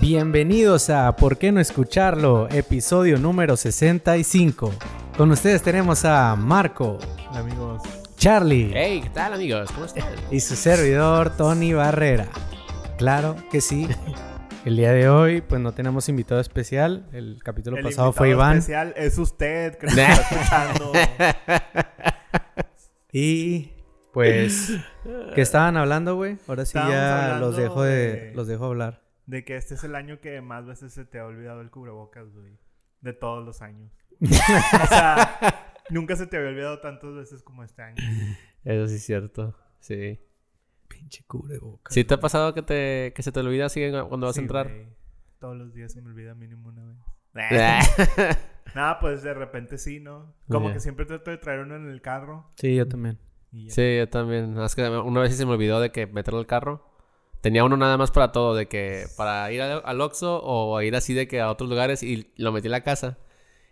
Bienvenidos a ¿Por qué no escucharlo? Episodio número 65. Con ustedes tenemos a Marco, Hola, amigos. Charlie Hey, ¿qué tal amigos? ¿Cómo están? y su servidor Tony Barrera. Claro que sí. El día de hoy pues no tenemos invitado especial. El capítulo El pasado fue invitado Iván. especial es usted que nos está escuchando. Y pues ¿qué estaban hablando, güey? Ahora sí Estábamos ya los dejo de, de- los dejo hablar. De que este es el año que más veces se te ha olvidado el cubrebocas, güey. De todos los años. o sea, nunca se te había olvidado tantas veces como este año. Eso sí es cierto. Sí. Pinche cubrebocas. ¿Sí te ha pasado que, te, que se te olvida así cuando vas Sí, a entrar? güey. Todos los días se me olvida mínimo una vez. Nada, pues de repente sí, ¿no? Como que siempre trato de traer uno en el carro. Sí, yo también. Sí, yo también. Es que una vez sí se me olvidó de que meterlo al carro. Tenía uno nada más para todo, de que para ir al, al Oxxo o ir así de que a otros lugares y lo metí en la casa.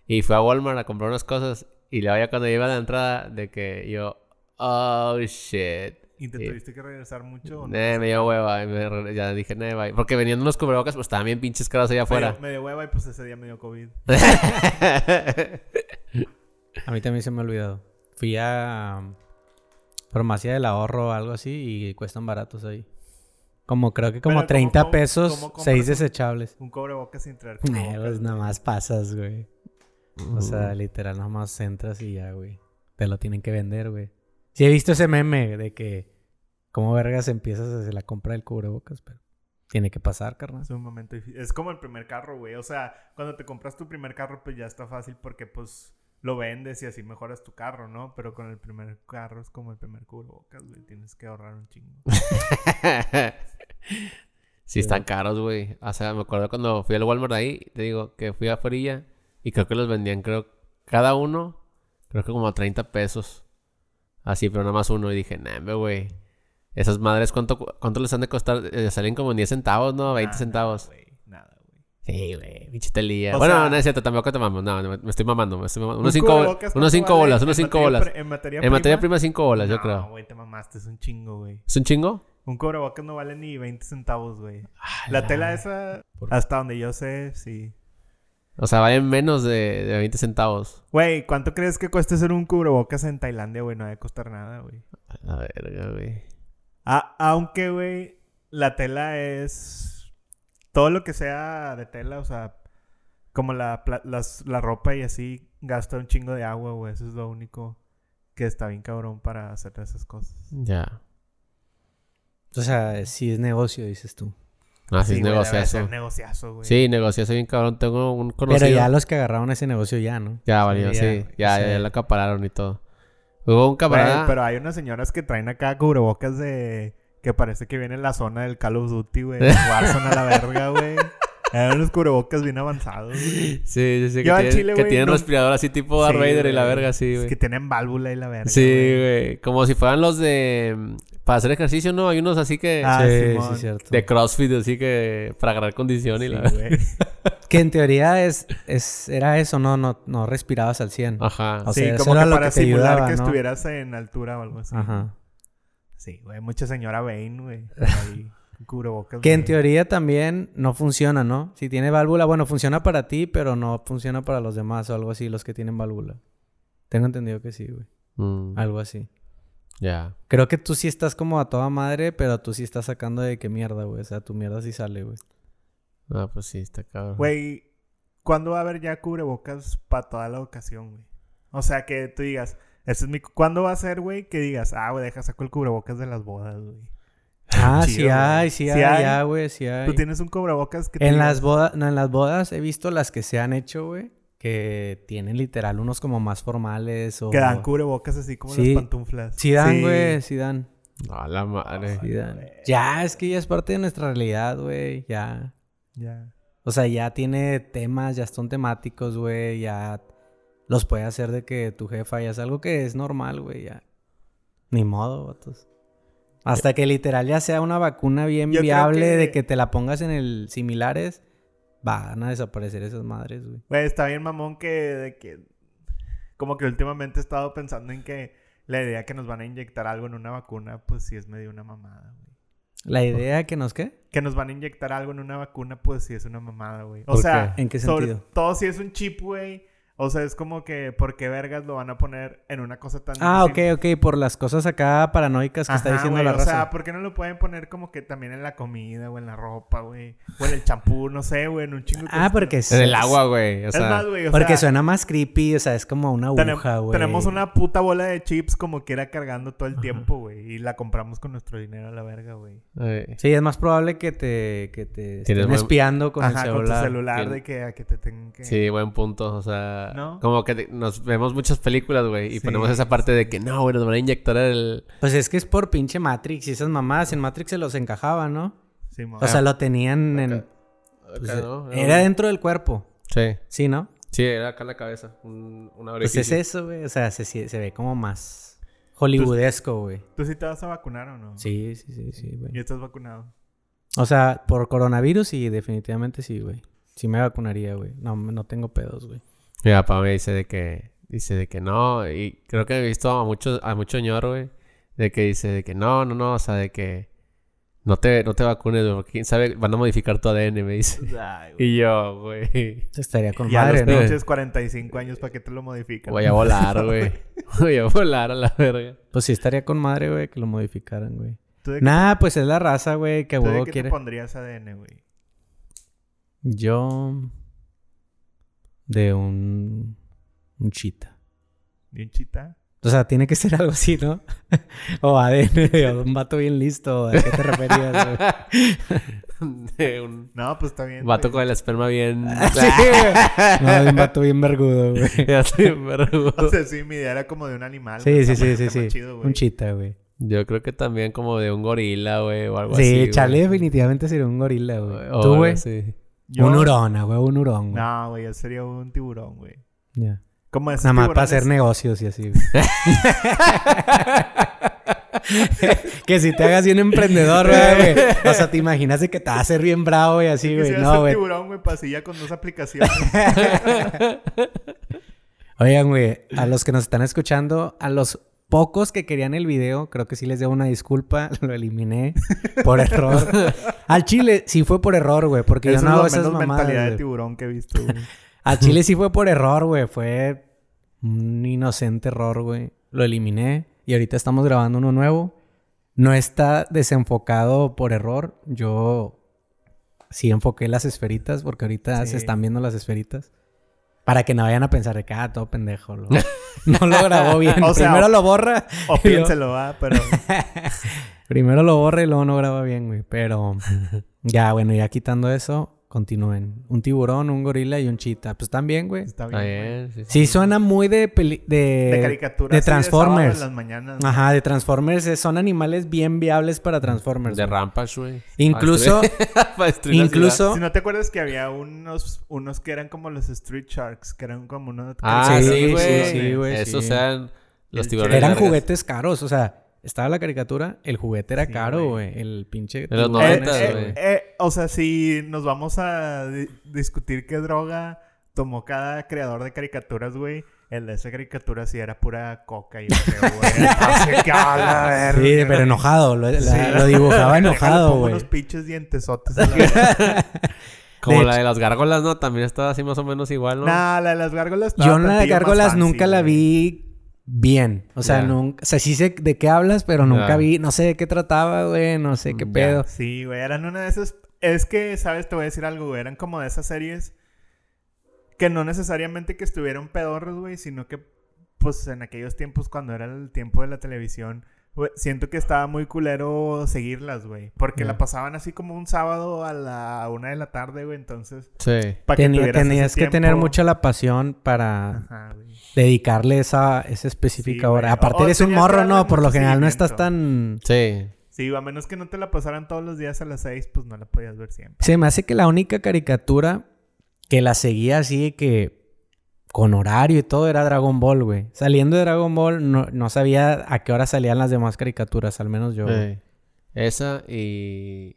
Y fui a Walmart a comprar unas cosas y luego ya cuando iba a la entrada de que yo, oh shit. ¿Y te Sí. tuviste que regresar mucho? o no? Eh, me dio hueva y me re- ya dije, "Nee, bye". Porque venían unos cubrebocas, pues estaban bien pinches caros allá afuera. Me dio hueva y pues ese día me dio COVID. A mí también se me ha olvidado. Fui a um, farmacia del ahorro o algo así y cuestan baratos ahí. Como creo que como Pero, ¿cómo 30 com- pesos, cómo compras 6 un- desechables. Un cubrebocas sin traer Eh, cubrebocas. pues nada más pasas, güey. O sea, literal, nada más entras y ya, güey. Te lo tienen que vender, güey. Sí he visto ese meme de que como vergas empiezas a hacer la compra del cubrebocas, pero tiene que pasar, carnal. Es un momento difícil. Es como el primer carro, güey. O sea, cuando te compras tu primer carro, pues ya está fácil porque pues lo vendes y así mejoras tu carro, ¿no? Pero con el primer carro es como el primer cubrebocas, güey. Tienes que ahorrar un chingo. sí, están caros, güey. O sea, me acuerdo cuando fui al Walmart ahí, te digo, que fui a Forilla y creo que los vendían, creo, cada uno, creo que como a 30 pesos. Así, pero nada más uno. Y dije, nah, güey. Esas madres, ¿cuánto, cu- ¿cuánto les han de costar? Eh, salen como en 10 centavos, ¿no? 20 Nada, centavos. güey. Nada, güey. Sí, güey, pinche telía. O Bueno, sea- no es cierto, tampoco te mamo. No, no, me estoy mamando, me estoy mamando. Un Unos 5 cubrebocas, unos ¿cuánto cinco bolas, unos en 5 materia bolas. En materia En materia prima, 5 bolas, yo No, creo. güey, te mamaste. Es un chingo, güey. ¿Es un chingo? Un cubrebocas no vale ni 20 centavos, güey. La tela esa, Por- hasta donde yo sé, sí. O sea, valen menos de, de 20 centavos. Güey, ¿cuánto crees que cuesta hacer un cubrebocas en Tailandia, güey? No debe costar nada, güey. A la verga, güey. Ah, aunque, güey, la tela es... Todo lo que sea de tela, o sea, como la, las- la ropa y así, gasta un chingo de agua, güey. Eso es lo único que está bien cabrón para hacer esas cosas. Ya. O sea, si es negocio, dices tú. Así es güey, debe ser negociazo. negociazo, güey. Sí, negociazo bien cabrón. Tengo un conocido. Pero ya los que agarraron ese negocio ya, ¿no? Ya valió, Sí, sí. ya, Ya, o sea- ya, lo acapararon y todo. Hubo un camarada. pero hay unas señoras que traen acá cubrebocas de... Que parece que viene en la zona del Call of Duty, güey. Warzone a la verga, güey. Hay unos cubrebocas bien avanzados, güey. Sí, sí, sí. Yo Que, tienen, chile, que güey, tienen no- respirador así tipo Darth Sí, Vader y la verga, sí, Es güey. que tienen válvula y la verga, Sí, güey. Como si fueran los de. Para hacer ejercicio, ¿no? Hay unos así que. Ah, sí, sí, cierto. De CrossFit, así que. Para agarrar condición y Sí, la verga. güey. Que en teoría es, es era eso, no, no, no respirabas al 100. Ajá. O sí, sea, como era que lo para que te simular ayudaba, que ¿no? estuvieras en altura o algo así. Ajá. Sí, güey. Mucha señora Bane, güey. Ahí, cubrebocas. Que en teoría también no funciona, ¿no? Si tiene válvula, bueno, funciona para ti, pero no funciona para los demás o algo así, los que tienen válvula. Tengo entendido que sí, güey. Mm, Algo así. Ya. Creo que tú sí estás como a toda madre, pero tú sí estás sacando de qué mierda, güey. O sea, tu mierda sí sale, güey. Ah, pues sí, está cabrón. Güey, ¿cuándo va a haber ya cubrebocas para toda la ocasión, güey? O sea, que tú digas, este es mi... ¿Cuándo va a ser, güey, que digas, ah, güey, deja saco el cubrebocas de las bodas, güey? Ah, sí Chido, hay, sí, Sí hay, hay. ya, güey, sí hay. Tú tienes un cubrebocas que te En digas, las bodas, no, en las bodas he visto las que se han hecho, güey, que tienen literal unos como más formales o... Que dan cubrebocas así como Sí. las pantuflas. Sí dan, güey, sí dan. A la madre. Sí dan. Ya, es que ya es parte de nuestra realidad, güey, ya. Ya. O sea, ya tiene temas, ya son temáticos, güey, ya los puede hacer de que tu jefa ya es algo que es normal, güey, ya. Ni modo, vatos. Hasta que literal ya sea una vacuna bien Yo viable que- de que te la pongas en el similares, van a desaparecer esas madres, güey. Güey, está bien mamón que, de que... Como que últimamente he estado pensando en que la idea que nos van a inyectar algo en una vacuna, pues sí es medio una mamada, güey. La idea que nos qué? que nos van a inyectar algo en una vacuna, pues sí es una mamada, güey. O ¿Por sea, qué? ¿En qué sobre sentido? todo si es un chip, güey. O sea, es como que, ¿por qué vergas lo van a poner en una cosa tan... Ah, ok, simple? ok. Por las cosas acá paranoicas que está diciendo la O raza. sea, ¿por qué no lo pueden poner como que también en la comida o en la ropa, güey? O en el champú, no sé, güey, en un chingo de ah, porque es... En el agua, güey. O Es sea, más, güey, o Porque sea, suena más creepy, o sea, es como una aguja, güey. tenemos una puta bola de chips como quiera cargando todo el tiempo, güey. Y la compramos con nuestro dinero a la verga, güey. Sí, es más probable que te, que te estén buen- espiando con Ajá, el con tu celular. celular Que- de que a que te tengan que... Sí, buen punto. O sea, ¿No? como que te- nos vemos muchas películas, güey, y Sí. ponemos esa parte de que no, güey, nos van a inyectar el. Pues es que es por pinche Matrix y esas mamadas. En Matrix se los encajaba, ¿no? Sí, O sea, lo tenían en... Acá, pues, ¿no? era dentro del cuerpo. Sí, Sí, ¿no? sí, era acá en la cabeza. Un, una Pues es eso, güey. O sea, se, se ve como más hollywoodesco, güey. ¿Tú sí te vas a vacunar o no? Sí, sí, sí, sí, güey. ¿Y estás vacunado? O sea, por coronavirus sí, definitivamente sí, güey. Sí me vacunaría, güey. No, no tengo pedos, güey. Mi papá me dice de que, dice de que no, y creo que he visto a muchos, a mucho ñor, güey, de que dice de que no, no, no, o sea, de que no te, no te vacunes, güey, porque quién sabe, van a modificar tu ADN, me dice. Ay, güey. Y yo, güey, Estaría con Y a madre, los ¿no? pinches 45 años, ¿para qué te lo modifican? voy a volar, güey. Voy a volar a la verga. Pues sí estaría con madre, güey, que lo modificaran, güey. ¿Tú de qué, Nah, pues es la raza, güey, que a tú de huevo qué quiere. te pondrías ADN, güey? Yo. De un. Un chita. ¿De un chita? O sea, tiene que ser algo así, ¿no? o ADN de un vato bien listo. ¿A qué te referías, güey? De un No, pues está bien. vato güey. con el esperma bien... Sí, güey. No, de un vato bien vergudo, güey. Ya estoy en vergo. O sea, sí, mi idea era como de un animal. Sí, güey. sí, sí, sí, sí. chido, güey. un chita, güey. Yo creo que también como de un gorila, güey, o algo Sí, así. güey. Charlie definitivamente sería un gorila, güey. O ¿Tú, güey? así. Yo- Un hurón, güey, un hurón, güey. No, güey, yo sería un tiburón, güey. Ya. Como esos Nada más para hacer negocios y así, güey. que si te hagas bien emprendedor, güey. O sea, te imaginas que te va a hacer bien bravo y así, güey. No, güey. tiburón, güey, pasilla con dos aplicaciones. Oigan, güey, a los que nos están escuchando, a los pocos que querían el video, creo que sí les debo una disculpa, lo eliminé por error. Al Chile sí fue por error, güey, porque Eso yo no es hago lo esas mamadas. mentalidad de güey. tiburón que he visto, güey. Al Chile sí fue por error, güey, fue un inocente error, güey. Lo eliminé y ahorita estamos grabando uno nuevo. No está desenfocado por error. Yo sí enfoqué las esferitas porque ahorita Sí. se están viendo las esferitas. Para que no vayan a pensar de que, ah, todo pendejo. lo- no lo grabó bien. O sea, Primero lo borra. O piénselo, va, pero... Primero lo borra y luego no graba bien, güey. Pero ya, bueno, ya quitando eso, continúen. Un tiburón, un gorila y un chita. Pues también, güey. Está bien, bien, sí, sí. Sí, suena muy de... peli- de, De caricatura. De Transformers. en las mañanas. Ajá, de Transformers. eh, Son animales bien viables para Transformers. De. Rampage, güey. Incluso... La incluso... Si no te acuerdas que había unos, unos que eran como los Street Sharks, que eran como unos... Ah, Sí, sí, sí, güey. sí, güey, Esos sí. eran los tiburones. Eran juguetes caros. O sea, estaba la caricatura. El juguete era Sí, caro, güey. güey. El pinche... De los tiburón Eh, noventas, ese, eh, güey. eh, o sea, si nos vamos a di- discutir qué droga tomó cada creador de caricaturas, güey, el de esa caricatura sí era pura coca, creo, güey. Así que, a la verga. Sí, pero enojado. Lo, la- Sí. lo dibujaba enojado, güey. unos pinches dientesotes. a la verga. Como De la hecho- de las gárgolas, ¿no? También estaba así más o menos igual, ¿no? Nah, la de las gárgolas Yo la de Gárgolas fancy, nunca la güey. vi bien. O sea, nunca... O sea, sí sé de qué hablas, pero nunca vi... No sé de qué trataba, güey. No sé qué pedo. Sí, güey, eran una de esas... Es que, ¿sabes? Te voy a decir algo, güey. Eran como de esas series que no necesariamente que estuvieran pedorros, güey, sino que, pues, en aquellos tiempos, cuando era el tiempo de la televisión, güey, siento que estaba muy culero seguirlas, güey. Porque la pasaban así como un sábado a la una de la tarde, güey. Entonces, Sí. para que Tenía- tuvieras tenías que tener mucha la pasión para Ajá, güey. Dedicarle esa, esa específica Sí, hora. güey. Aparte O- o eres un morro, ¿no? Por lo general no estás tan... Sí. Sí, a menos que no te la pasaran todos los días a las seis, pues no la podías ver siempre. Se me hace que la única caricatura que la seguía así que con horario y todo era Dragon Ball, güey. Saliendo de Dragon Ball no, no sabía a qué hora salían las demás caricaturas, al menos yo. Sí. Esa y...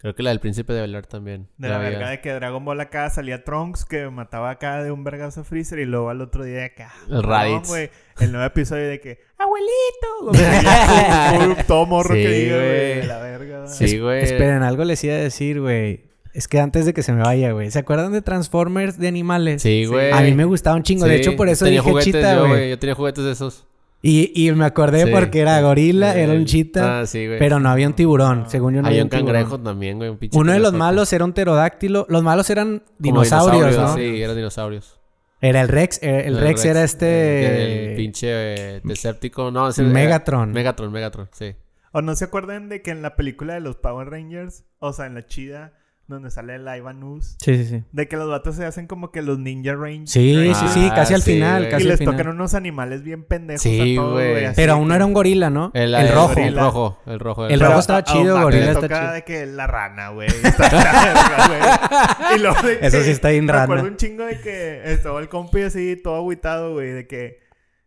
Creo que la del Príncipe de Bel también. De la había. verga de que Dragon Ball acá salía Trunks que mataba acá de un vergazo a Freezer y luego al otro día acá. El Raditz. güey. El nuevo episodio de que, abuelito. Todo- morro Sí, que diga, güey. de La verga. güey. Sí, güey. Esperen, algo les iba a decir, güey. Es que antes de que se me vaya, güey. ¿Se acuerdan de Transformers de animales? Sí, güey. A mí me gustaba un chingo. De Sí, hecho, por eso tenía dije juguetes chita, yo, güey. Yo tenía juguetes de esos. Y, y me acordé Sí. porque era gorila, era un chita. Ah, sí, güey. pero no había un tiburón. Según yo no Hay había un un tiburón. cangrejo también, güey. Un pinche Uno de los malos era un pterodáctilo. Los malos eran dinosaurios, ¿no? Sí, eran dinosaurios. Era el Rex. eh, El, Rex, era este... El pinche eh, Decepticon. No, ese era- Megatron. Megatron, Megatron, sí. ¿O no se acuerdan de que en la película de los Power Rangers, o sea, en la chida, donde sale el Ivan Ooze, Sí, sí, sí. de que los vatos se hacen como que los Ninja Rangers? Sí, sí, Ah, sí. Casi al sí, final. Y casi al les final. tocan unos animales bien pendejos Sí, a güey. Pero uno que- era un gorila, ¿no? El, El, el rojo. El rojo, el rojo. El rojo a- estaba a chido, Omar gorila le está tocaba chido. de que la rana, güey. La. Y luego de Eso que- sí está bien Me rana. acuerdo un chingo de que estaba el compi así, todo agüitado, güey, de que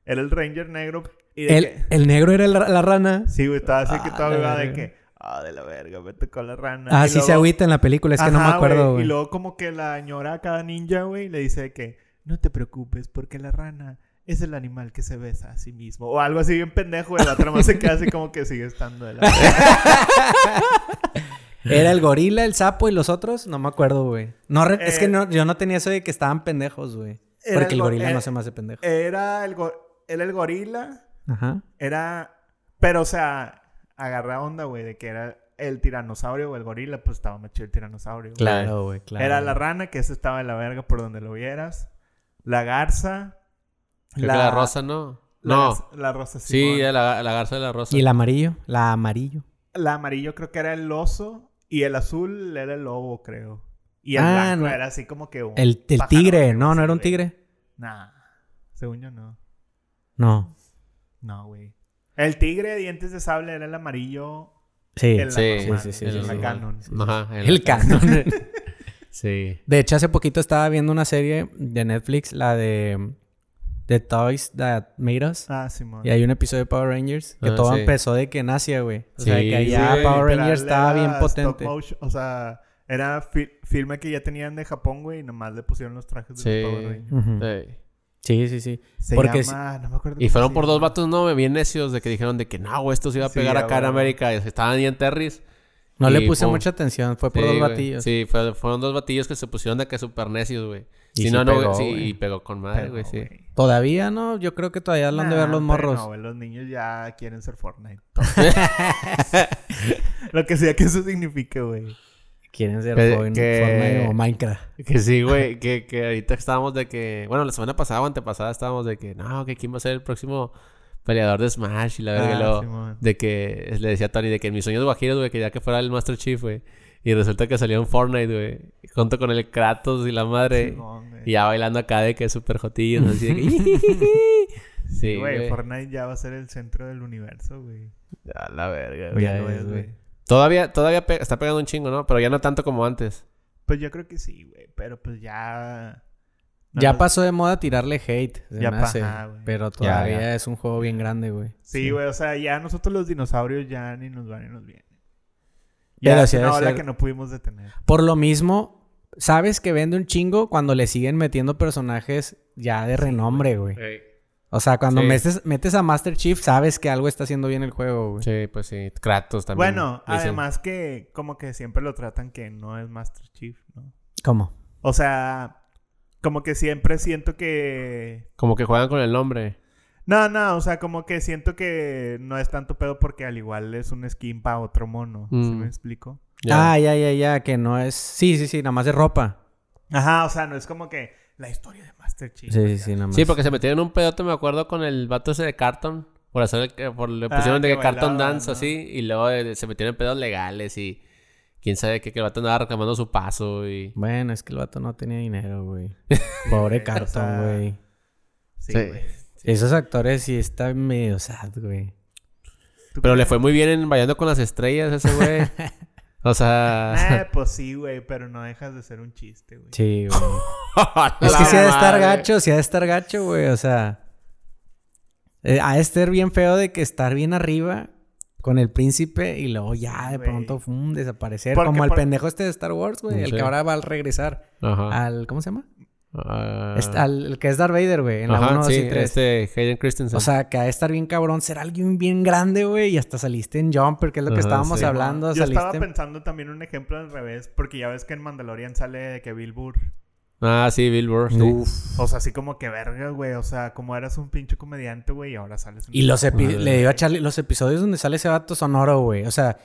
era el Ranger negro. Y de El, que... el negro era el ra- la rana. Sí, güey, estaba así que Ah, todo la agüitado de que, ah, de la verga, me tocó la rana. Ah, Y sí se agüita en la película. Es que no me acuerdo, Y luego como que la ñora a cada ninja, güey, le dice que no te preocupes porque la rana es el animal que se besa a sí mismo. O algo así bien pendejo, güey. La trama se queda así como que sigue estando de la Era el gorila, el sapo y los otros. No me acuerdo, güey. No, re- es que Eh, no, yo no tenía eso de que estaban pendejos, güey. Porque el go- gorila eh, no se me hace pendejo. Era el, go- era el gorila, Ajá. era... Pero, o sea, agarra onda, güey, de que era el tiranosaurio o el gorila, pues estaba más chido el tiranosaurio. güey. Claro, güey, claro. Era la rana, que ese estaba de la verga por donde lo vieras. La garza. Creo que la rosa, ¿no? la No. garza- La rosa, Sí, era la, la garza de la rosa. Y el amarillo. La amarillo. La amarillo creo que era el oso y el azul era el lobo, creo. Y el Ah, blanco no. era así como que un El, el tigre. No, no era un tigre. Nah, según yo no. No. No, güey. El tigre de dientes de sable era el amarillo. Sí. el Sí, sí, sí, el sí, sí. canon. Ajá. El canon. Sí. De hecho, hace poquito estaba viendo una serie de Netflix, la de The Toys That Made Us. Ah, Simón. Y hay un episodio de Power Rangers que Ah, todo sí. empezó de que en Asia, güey. O sea, Sí, que allá sí, Power Rangers estaba bien potente. motion, o sea, era fi- filme que ya tenían de Japón, güey, y nomás le pusieron los trajes de Sí. los Power Rangers. Ujú. Sí. Sí, sí, sí. Se Porque llama, no me acuerdo Y fueron por dos vatos, no, bien necios, de que dijeron de que no, güey, esto se iba a Sí, pegar acá en. América. Y estaban ahí en Terris. No le puse pum. mucha atención, fue por Sí, dos güey. batillos. Sí, fue- fueron dos batillos que se pusieron de que super necios, güey. Y Si sí no, no, pegó, sí, güey. y pegó con madre, güey, sí. güey. Todavía no, yo creo que todavía lo han de ver los morros. No, los niños ya quieren ser Fortnite. Lo que sea que eso signifique, güey. Quieren ser Que- Fortnite que- Fortnite o Minecraft. Que sí, güey, que, que ahorita estábamos de que... Bueno, la semana pasada o antepasada estábamos de que... No, que quién va a ser el próximo peleador de Smash y la verga. Ah, luego de que... Le decía a Tony de que en mis sueños guajiros, güey, quería que fuera el Master Chief, güey. Y resulta que salió en Fortnite, güey. Junto con el Kratos y la madre. Y ya bailando acá de que súper jotillos, así de que... sí, Güey. Fortnite ya va a ser el centro del universo, güey. A la verga, Güey. Ya Ya lo es, es, güey. Todavía, todavía pe- está pegando un chingo, ¿no? Pero ya no tanto como antes. Pues yo creo que sí, güey. Pero pues ya. no ya nos- pasó de moda tirarle hate. se Ya me pa- hace, ajá, güey. pero todavía ya. es un juego bien grande, güey. Sí, güey. O sea, ya nosotros los dinosaurios ya ni nos van ni nos vienen. Pero Ya es sí ha de una ola ser- que no pudimos detener. Por lo mismo, sabes que vende un chingo cuando le siguen metiendo personajes ya de renombre, güey. O sea, cuando Sí. metes, metes a Master Chief, sabes que algo está haciendo bien el juego, güey. Sí, pues sí. Kratos también. Bueno, dicen. además que como que siempre lo tratan que no es Master Chief, ¿no? ¿Cómo? O sea, como que siempre siento que... Como que juegan con el nombre. No, no, o sea, como que siento que no es tanto pedo porque al igual es un skin para otro mono. ¿Sí Mm. me explico? Ah, ya, ya, ya, que no es... Sí, sí, sí, nada más de ropa. Ajá, o sea, no es como que la historia de Master Chief. Sí, sí, sí, nada más. Sí, porque se metieron en un pedote, me acuerdo, con el vato ese de Carton. Por hacer el, que- por, le Ah, pusieron de que Carton Dance ¿no? así. Y luego eh, se metieron en pedos legales y... Quién sabe qué, que el vato andaba reclamando su paso y... Bueno, es que el vato no tenía dinero, güey. Pobre sea, güey. Sí, Sí. güey. Esos actores sí están medio sad, güey. ¿Tú Pero le fue muy bien en Bailando con las Estrellas ese güey. o sea... Eh, pues sí, güey, pero no dejas de ser un chiste, güey. Sí, güey. Es que sí ha de estar gacho, sí ha de estar gacho, güey. O sea... eh, ha de estar bien feo de que estar bien arriba con el príncipe y luego ya de güey. pronto fum, desaparecer. Porque Como el por- pendejo este de Star Wars, güey. El que ahora va a regresar Ajá. al... ¿Cómo se llama? Ah, Este, al- el que es Darth Vader, güey, en la ajá, 1, 2 sí, y 3. este Hayden Christensen. O sea, que ha de estar bien cabrón ser alguien bien grande, güey. Y hasta saliste en Jumper, que es lo que Ajá, estábamos sí. hablando. Yo estaba pensando también un ejemplo al revés, porque ya ves que en Mandalorian sale que Bill Burr. Ah, sí, Bill Burr. sí. Uf. O sea, así como que verga, güey. O sea, como eras un pinche comediante, güey, y ahora sales en... Y los, epi- le digo a Charlie, los episodios donde sale ese vato son oro, güey. O sea,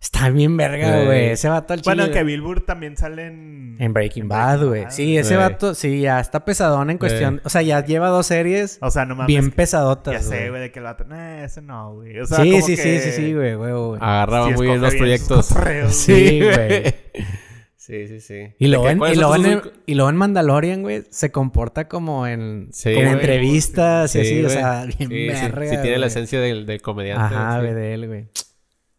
está bien verga, güey. Ese vato al chile. Bueno, que Bill Burr también sale en... En Breaking Bad, güey. Sí, ese Sí. vato, sí, ya está pesadón en cuestión. O sea, ya lleva dos series O sea, no mames. bien pesadotas, Ya sé, güey. de que el vato... Nah, ese no, güey. O sea, sí, como sí, que sí, sí, sí, güey, güey, güey. Agarraba sí muy bien los proyectos. Sí, güey. Sí, sí, sí. Y luego, ¿De qué- en, y, el- y Mandalorian, güey, se comporta como en, Sí, como güey. entrevistas y Sí, así, o sea, bien Sí, sí, verga, sí tiene la esencia del, del comediante. Ajá, güey, de él, güey.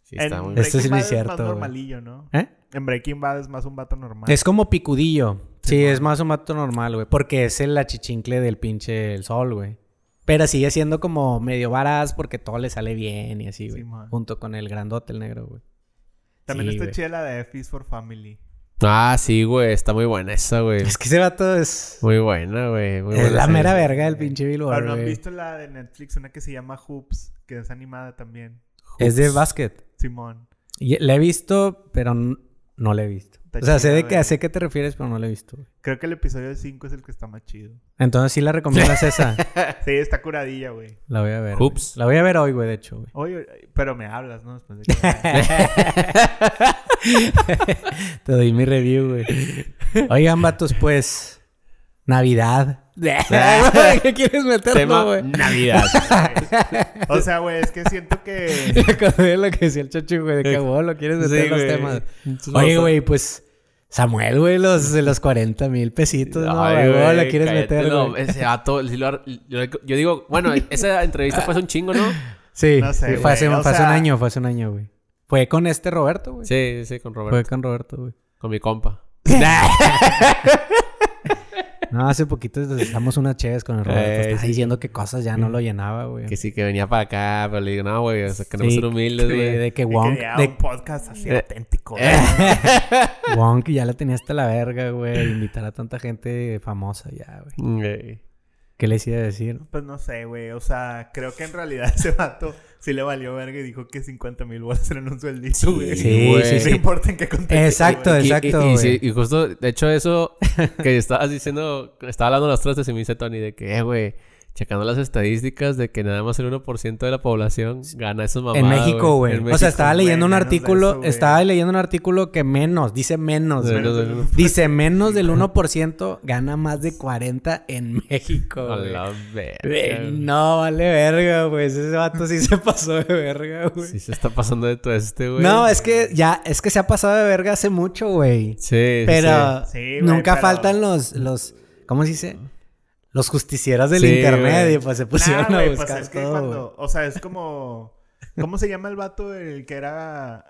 Sí, En está muy Esto sí no es cierto, más güey. normalillo, ¿no? ¿Eh? En Breaking Bad es más un vato normal. Es como picudillo. Sí, es más un vato normal, güey. Porque es el achichincle del pinche el sol, güey. Pero sigue siendo como medio varaz porque todo le sale bien y así, güey. Simón. Junto con el grandote, el negro, güey. También Sí, está güey. chida la de F is for Family. Ah, sí, güey. Está muy buena esa, güey. Es que ese vato es... Muy buena, güey. muy Es buena la serie. mera verga del pinche Pero Billboard, no han visto la de Netflix, una que se llama Hoops, que es animada también. Es de básquet. Simón. Y la he visto, pero no la he visto. Está o sea, sé de qué, güey. sé qué te refieres, pero no la he visto. güey. Creo que el episodio 5 es el que está más chido. Entonces sí la recomiendas esa. Sí, está curadilla, güey. La voy a ver. güey. Hoops. La voy a ver hoy, güey, de hecho, güey. Oye, pero me hablas, ¿no? Después de que... Te doy mi review, güey. Oigan, vatos, pues. Navidad. ¿Qué quieres meterlo, Tema güey? Navidad. o sea, güey, es que siento que... Me acordé de lo que decía el chacho, güey, de que vos lo quieres meter Sí, los güey. temas. Oye, güey, pues. Samuel, güey, los de los 40 mil pesitos, ¿no? Ay, güey? ¿Cómo güey, la quieres cállate, meter, no, güey? Ese vato, sí lo- yo, yo digo, bueno, esa entrevista fue hace un chingo, ¿no? Sí, No sé, sí, fue, hace, fue hace un sea- año, fue hace un año, güey. Fue con este Roberto, güey. Sí, sí, con Fue Roberto. con Roberto, güey. Con mi compa. No, hace poquito dejamos unas chéves con el Roberto. Eh, Estaba sí. diciendo que cosas ya no lo llenaba, güey. Que sí, que venía para acá, pero le digo, no, güey, o sea, queremos Sí, ser humildes, de, güey. de que Wonk, de un podcast así Eh. auténtico. güey. Wonk ya la tenía hasta la verga, güey. Invitar a tanta gente famosa ya, güey. Güey. ¿Qué les iba a decir? Pues no sé, güey. O sea, creo que en realidad ese vato sí le valió verga y dijo que 50 mil bolas eran un sueldito, güey. Sí, güey. sí, No sí. importa en qué contexto. Exacto, güey. Exacto, Y, sí, y justo, de hecho, eso que estabas diciendo, estaba hablando de los trastes y me dice Tony de que, eh, güey, checando las estadísticas de que nada más el 1% de la población gana esos mamadas. En México, güey. O sea, estaba leyendo un de artículo, eso, estaba leyendo un artículo que menos, dice menos, güey. Menos del uno. Dice menos del 1% gana más de 40 en México, A la verga. No, vale verga, güey. Ese vato sí se pasó de verga, güey. Sí se está pasando de todo este, güey. No, es que ya, es que se ha pasado de verga hace mucho, güey. Sí, sí, Pero Sí, nunca pero- faltan los, los, ¿cómo se dice? Los justicieros del Sí, internet y pues se pusieron Nah, a güey, buscar pues es que cuando... O sea, es como... ¿Cómo se llama el vato el que era...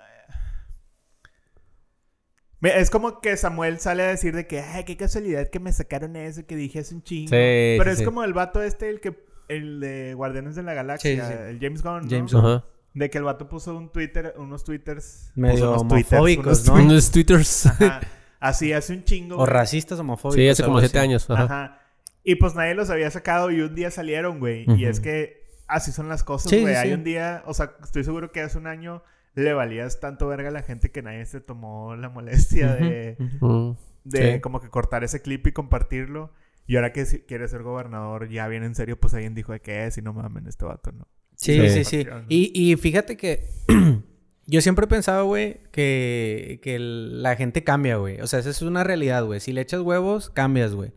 Es como que Samuel sale a decir de que, ay, qué casualidad que me sacaron eso que dije hace un chingo. Sí, Pero sí, es sí. como el vato este, el que, el de Guardianes de la Galaxia, Sí, sí, sí. el James Gunn, ¿no? James Ajá. De que el vato puso un Twitter, unos twitters. Medio unos twitters, homofóbicos, unos ¿no? tweets. Unos twitters. Ajá. Así hace un chingo. O racistas homofóbicos. Sí, hace como siete años. Ajá. Ajá. Y pues nadie los había sacado y un día salieron, güey. Y es que así son las cosas, güey. sí, Hay sí. un día, o sea, estoy seguro que hace un año le valías tanto verga a la gente que nadie se tomó la molestia de. Mm. de Sí. como que cortar ese clip y compartirlo. Y ahora que si- quiere ser gobernador, ya bien en serio, pues alguien dijo de que es y no mamen este vato, ¿no? Sí, Sí. sí, sí. Y, y fíjate que yo siempre he pensado, güey, que, que la gente cambia, güey. O sea, esa es una realidad, güey. Si le echas huevos, cambias, güey.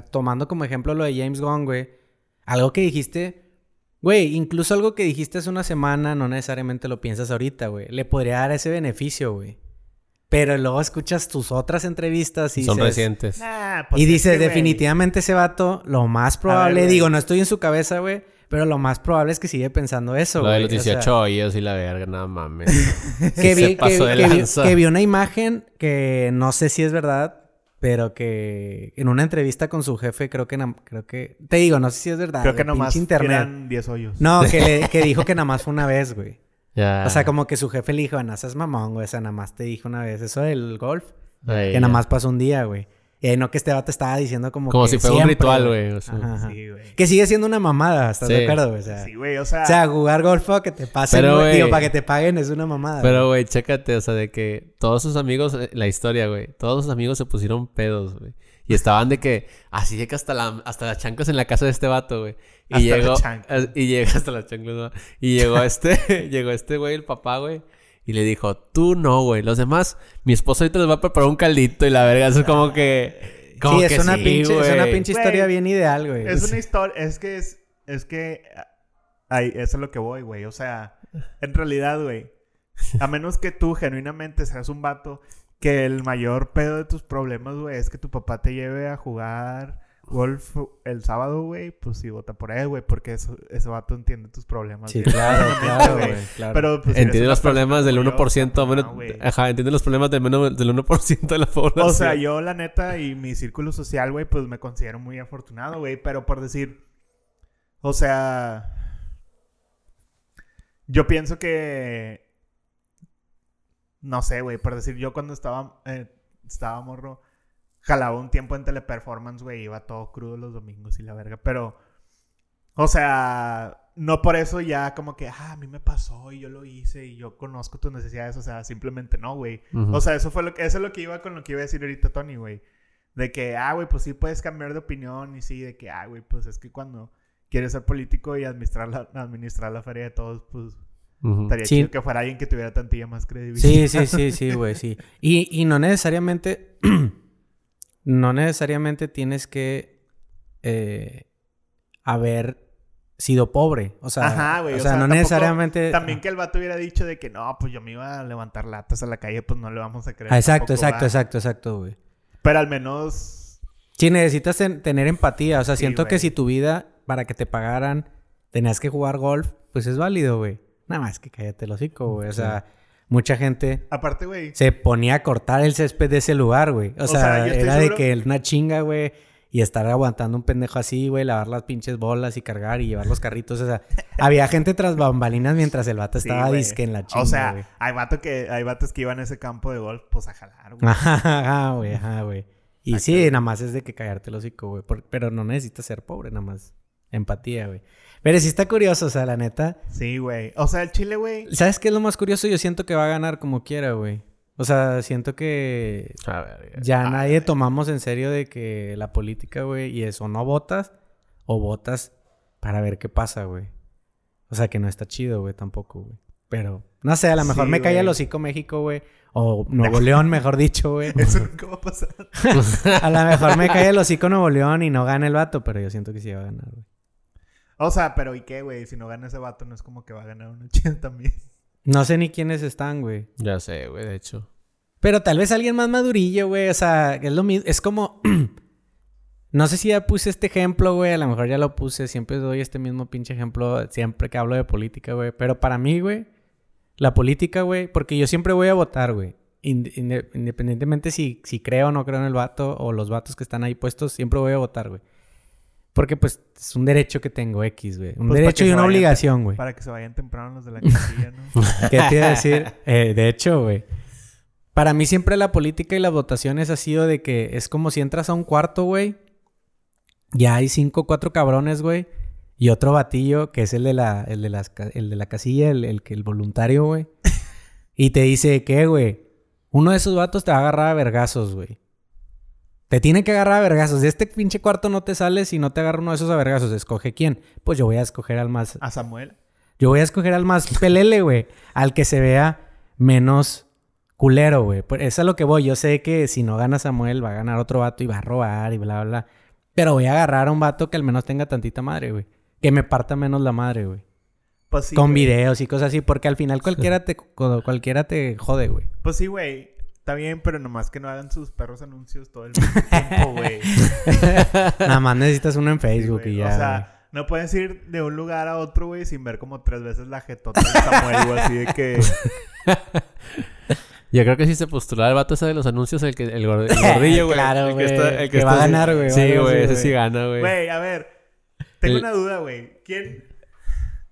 Tomando como ejemplo lo de James Gunn, güey. Algo que dijiste, güey, incluso algo que dijiste hace una semana, no necesariamente lo piensas ahorita, güey. Le podría dar ese beneficio, güey. Pero luego escuchas tus otras entrevistas y Son dices, recientes. Nah, pues y es dices, definitivamente ese vato, lo más probable, digo, no estoy en su cabeza, güey, pero lo más probable es que sigue pensando eso, Lo de los O sea, 18 hoyos y la verga, no mames. que, Se vi, que, pasó de que vi- lanza. que vi una imagen que no sé si es verdad, pero que en una entrevista con su jefe, creo que, creo que, te digo, no sé si es verdad. Creo que nomás eran 10 hoyos. No, que, le- que dijo que nada más fue una vez, güey. Ya. O sea, como que su jefe le dijo, no seas mamón, güey, o sea, nada más te dijo una vez eso del golf. Ay, Que nada más pasó un día, güey. Y ahí no que este vato estaba diciendo como Como que si fuera un ritual, güey. o sea. Ajá, ajá. Sí, güey. Que sigue siendo una mamada, ¿estás Sí. de acuerdo, güey? O sea, Sí, güey, o sea... o sea, jugar golf para que te pasen, Pero, güey, güey. digo, para que te paguen es una mamada. Pero, güey, chécate, o sea, de que todos sus amigos, eh, la historia, güey, todos sus amigos se pusieron pedos, güey. Y estaban de que, así de que hasta, la, hasta las chanclas en la casa de este vato, güey. Y Hasta llegó, eh, y llega hasta las chanclas, ¿no? Y llegó este, llegó este güey, el papá, güey. Y le dijo, tú no, güey. Los demás, mi esposo ahorita les va a preparar un caldito y la verga. Eso es como que... Como sí, es que una, sí, pinche, es una pinche Güey, historia bien ideal, güey. Es una historia, es que es, es que, ay, eso es lo que voy, güey. O sea, en realidad, güey, a menos que tú genuinamente seas un vato que el mayor pedo de tus problemas, güey, es que tu papá te lleve a jugar golf el sábado, güey, pues sí, vota por él, güey, porque eso, ese vato entiende tus problemas. Sí, güey. claro, claro, güey. claro. Pero, pues, Entiende los problemas del persona 1%, orgullosa, menos, no, ajá, entiende los problemas del, menos, del 1% de la población. O sea, yo la neta y mi círculo social, güey, pues me considero muy afortunado, güey. Pero por decir, o sea, yo pienso que, no sé, güey, por decir, yo cuando estaba, eh, estaba morro, jalaba un tiempo en teleperformance, güey, iba todo crudo los domingos y la verga. Pero, o sea, no por eso ya como que, ah, a mí me pasó y yo lo hice y yo conozco tus necesidades. O sea, simplemente no, güey. Ujú. O sea, eso fue lo que, eso es lo que iba con lo que iba a decir ahorita Tony, güey. De que, ah, güey, pues sí puedes cambiar de opinión y sí, de que, ah, güey, pues es que cuando quieres ser político y administrar la, administrar la feria de todos, pues Ujú. estaría Sí. chido que fuera alguien que tuviera tantilla más credibilidad. Sí, sí, sí, sí, güey, sí. Y, y no necesariamente, no necesariamente tienes que eh, haber sido pobre. O sea, Ajá, güey. o O, sea, sea, no tampoco- necesariamente... También que el vato hubiera dicho de que no, pues yo me iba a levantar latas a la calle, pues no le vamos a creer. Ah, exacto, tampoco, exacto, exacto, exacto, güey. Pero al menos. Sí, necesitas ten- tener empatía. O sea, Sí, siento que si tu vida, para que te pagaran, tenías que jugar golf, pues es válido, güey. Nada más que cállate el hocico, güey. O sea, mucha gente Aparte, güey. se ponía a cortar el césped de ese lugar, güey. O, O sea, era de que una chinga, güey. Y estar aguantando un pendejo así, güey, lavar las pinches bolas y cargar y llevar los carritos. O sea, había gente tras bambalinas mientras el vato estaba disque en la chinga. O sea, hay, vato que, hay vatos que iban a ese campo de golf, pues a jalar, güey. Ajá, ajá, güey, ajá, güey. Y sí, nada más es de que callarte el hocico, güey. Pero no necesitas ser pobre, nada más. Empatía, güey. Pero sí está curioso, o sea, la neta. Sí, güey. O sea, el chile, güey. ¿Sabes qué es lo más curioso? Yo siento que va a ganar como quiera, güey. O sea, siento que A ver, ya nadie tomamos en serio de que la política, güey, y eso, no votas o votas para ver qué pasa, güey. O sea, que no está chido, güey, tampoco, güey. Pero, no sé, a lo mejor Sí, me cae el hocico México, güey. O Nuevo León, mejor dicho, güey. Eso nunca va a pasar. A lo mejor me cae el hocico Nuevo León y no gana el vato, pero yo siento que sí va a ganar, güey. O sea, pero ¿y qué, güey? Si no gana ese vato, no es como que va a ganar uno chido también. No sé ni quiénes están, güey. Ya sé, güey, de hecho. Pero tal vez alguien más madurillo, güey. O sea, es lo mismo. Es como. no sé si ya puse este ejemplo, güey. A lo mejor ya lo puse. Siempre doy este mismo pinche ejemplo. Siempre que hablo de política, güey. Pero para mí, güey. La política, güey. Porque yo siempre voy a votar, güey. Inde- inde- independientemente si, si creo o no creo en el vato. O los vatos que están ahí puestos. Siempre voy a votar, güey. Porque, pues, es un derecho que tengo, X, güey. Un Pues, derecho que y una vayan- obligación, güey. Para que se vayan temprano los de la casilla, ¿no? ¿Qué te iba a decir? Eh, de hecho, güey. Para mí siempre la política y las votaciones ha sido de que es como si entras a un cuarto, güey. Ya hay cinco, cuatro cabrones, güey. Y otro batillo, que es el de la, el de las el de la casilla, el, el, que- el voluntario, güey. Y te dice, ¿qué, güey? Uno de esos vatos te va a agarrar a vergazos, güey. Te tiene que agarrar a vergazos. De este pinche cuarto no te sales si no te agarra uno de esos a vergazos. Escoge quién. Pues yo voy a escoger al más A Samuel. yo voy a escoger al más pelele, güey. Al que se vea menos culero, güey. Es a lo que voy. Yo sé que si no gana Samuel, va a ganar otro vato y va a robar y bla, bla. Pero voy a agarrar a un vato que al menos tenga tantita madre, güey. Que me parta menos la madre, güey. Pues sí. Con güey. videos y cosas así. Porque al final cualquiera te, cu- cualquiera te jode, güey. Pues sí, güey. Está bien, pero nomás que no hagan sus perros anuncios todo el tiempo, güey. Nada más necesitas uno en Facebook güey. y ya. O güey. sea, no puedes ir de un lugar a otro, güey, sin ver como tres veces la jetota de Samuel, güey. Así de que... Yo creo que sí se postulaba el vato ese de los anuncios, el, que, el, gord- el gordillo, güey. Claro, el que, güey. está- el Que va a está ganar, güey, Sí, güey, ese güey. sí gana, güey. Güey, a ver. Tengo El- una duda, güey. ¿Quién...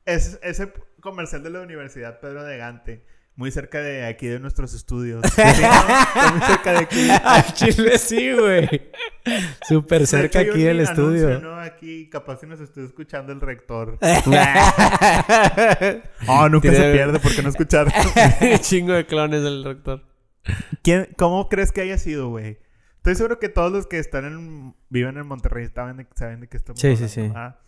Es ese comercial de la Universidad Pedro de Gante. Muy cerca de aquí de nuestros estudios. Sí, ¿no? Muy cerca de aquí. Al chile sí, güey. Súper cerca hecho, aquí del anuncio, estudio. ¿no? Aquí capaz si nos estoy escuchando el rector. Oh, nunca se pierde porque no escucharon. Chingo de clones del rector. ¿Quién, ¿Cómo crees que haya sido, güey? Estoy seguro que todos los que están en, viven en Monterrey saben de, saben de qué estamos Sí, sí, hablando. sí. Ah.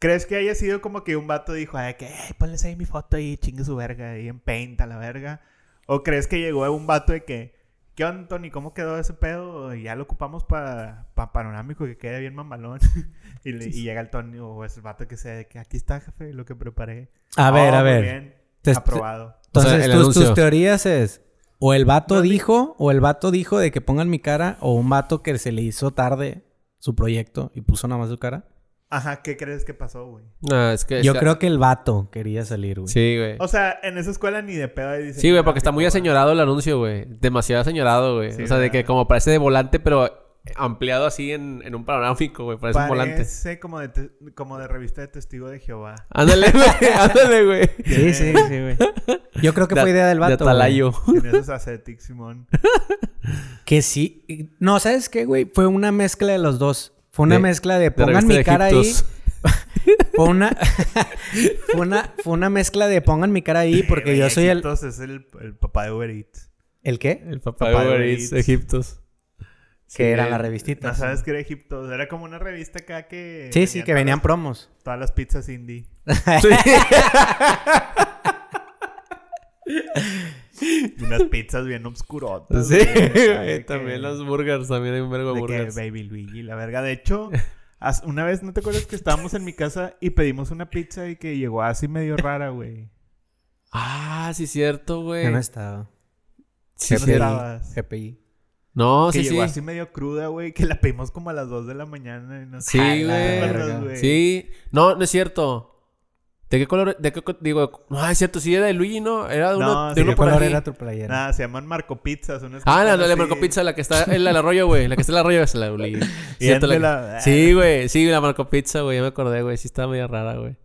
¿Crees que haya sido como que un vato dijo, ay, que, "Ey, ponles ahí mi foto ahí, chingue su verga, ahí en Paint a la verga? ¿O crees que llegó un vato de que, ¿qué onda, Tony? ¿Cómo quedó ese pedo? Ya lo ocupamos para panorámico, que quede bien mamalón. y, le- y llega el Tony o ese vato que sea de que, aquí está, jefe, lo que preparé. A ver, Oh, a muy ver. bien, Te- aprobado. O sea, Entonces, el tus, teorías es... O el vato No, dijo, o el vato dijo de que pongan mi cara, o un vato que se le hizo tarde su proyecto y puso nada más su cara. Ajá, ¿qué crees que pasó, güey? No, es que... Yo creo que el vato quería salir, güey. Sí, güey. O sea, en esa escuela ni de pedo ahí dice. Sí, güey, porque está muy aseñorado el anuncio, güey. Demasiado aseñorado, güey. Sí, o sea, de que como parece de volante, pero ampliado así en, en un panorámico, güey. Parece un volante. Parece como de, te- como de revista de testigo de Jehová. Ándale, güey. Ándale, güey. Sí, sí, sí, güey. Yo creo que De- fue idea del De vato. güey. Atalayo. Tiene esos ascetics, Simón. Que sí. No, ¿sabes qué, güey? Fue una mezcla de los dos. Fue una De- mezcla de De pongan mi cara ahí. Fue una, fue una, fue una mezcla de pongan mi cara ahí porque yo soy el. Egiptos es el, el papá de Uber Eats. ¿El qué? El papá, Papá de Uber Uber Eats, Eats. Egiptos. Que era Sí. la revistita. No sabes que era Egipto. Era como una revista acá que. Sí, sí, que venían las- promos. Todas las pizzas indie. Y unas pizzas bien obscurotas. Sí, güey, También que- los burgers. También hay un vergo de De que burgers. Baby Luigi, la verga. De hecho, una vez, ¿no te acuerdas que estábamos en mi casa y pedimos una pizza y que llegó así medio rara, güey? Ah, sí, cierto, güey. Yo no estaba. Sí. GPI. No, que sí, sí. llegó así medio cruda, güey, que la pedimos como a las 2 de la mañana. Y no. Sí, güey. Sí. No, no es cierto. ¿De qué color? ¿De qué Digo, no, es cierto. Sí, era de Luigi, ¿no? Era de uno, No, de sí, uno ¿Qué por color ahí. era tu playera? Nada, se llaman Marco Pizzas. Unas Ah, la, están la Marco Pizza, la que está en el arroyo, güey. La que está en el arroyo es la de Luigi. Cierto, la la- Sí, güey. Sí, la Marco Pizza, güey. Ya me acordé, güey. Sí estaba medio rara, güey.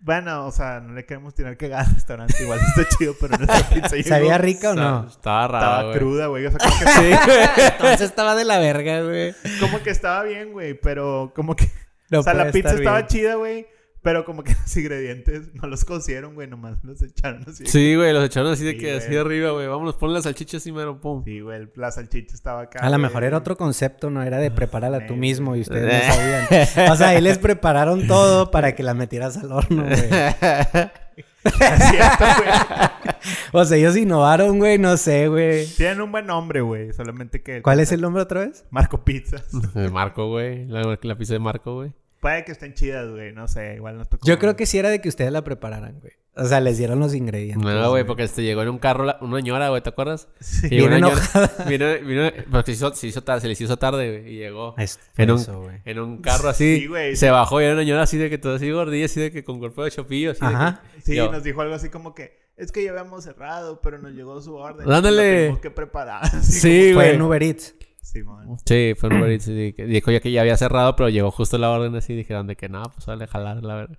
Bueno, o sea, no le queremos tirar que al restaurante. Igual está chido, pero nuestra pizza llegó- ¿Sabía rica o no? Estaba rara, Estaba cruda, güey. O sea, como que, Sí, güey. Entonces estaba de la verga, güey. como que estaba bien, güey. Pero como que... No o sea, la pizza estaba bien. chida, güey. Pero como que los ingredientes no los cocieron, güey. Nomás los echaron así. Sí, güey. Los echaron así de que así güey. de arriba, güey. Vámonos, pon las salchichas y mero, pum. Sí, güey. La salchicha estaba acá. A lo mejor era otro concepto, no era de prepararla tú mismo y ustedes no sabían. O sea, ahí les prepararon todo para que la metieras al horno, güey. Es cierto, güey. O sea, ellos innovaron, güey, no sé, güey. Tienen un buen nombre, güey. Solamente que... ¿Cuál es el nombre otra vez? Marco Pizzas. De Marco, güey. La, la pizza de Marco, güey. Puede que estén chidas, güey. No sé. Igual nos tocó... Yo creo que sí era de que ustedes la prepararan, güey. O sea, les dieron los ingredientes. No, güey, porque este llegó en un carro la- una señora, güey, ¿te acuerdas? Sí. Llegó Bien una enojada. señora- Vino, vino, porque se, hizo, se, hizo tarde, se les hizo tarde, güey, y llegó. Es En un-. En un carro así. Sí, güey. Se bajó y era una señora así de que todo así gordilla, así de que con cuerpo de chopillo, así de que- Ajá. Sí, Yo- nos dijo algo así como que... Es que ya habíamos cerrado, pero nos llegó su orden. Ándale. Lo tuvimos que preparar. Así Sí, Fue güey. en Uber Eats. Simón. Sí, fue un Uber Eats, sí, que Dijo ya que ya había cerrado, pero llegó justo la orden así. Dijeron de que no, pues vale, jalar, la verdad.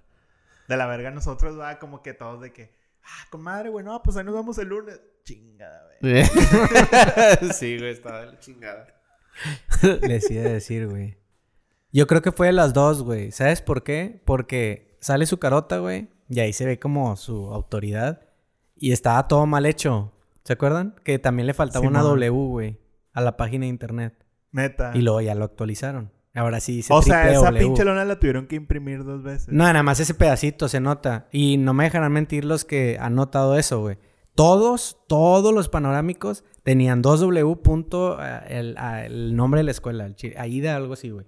De la verga nosotros, va, como que todos de que... Ah, comadre, güey, no, pues ahí nos vemos el lunes. Chingada, güey. sí, güey, estaba de la chingada. Les iba a decir, güey. Yo creo que fue de las dos, güey. ¿Sabes por qué? Porque sale su carota, güey. Y ahí se ve como su autoridad. Y estaba todo mal hecho. ¿Se acuerdan? Que también le faltaba una Simón. W, güey. A la página de internet. Neta. Y luego ya lo actualizaron. Ahora sí dice o sea, esa W. pinche lona la tuvieron que imprimir dos veces. No, nada más ese pedacito se nota. Y no me dejarán mentir los que han notado eso, güey. Todos, todos los panorámicos tenían 2W punto eh, el, el nombre de la escuela. Aida, algo así, güey.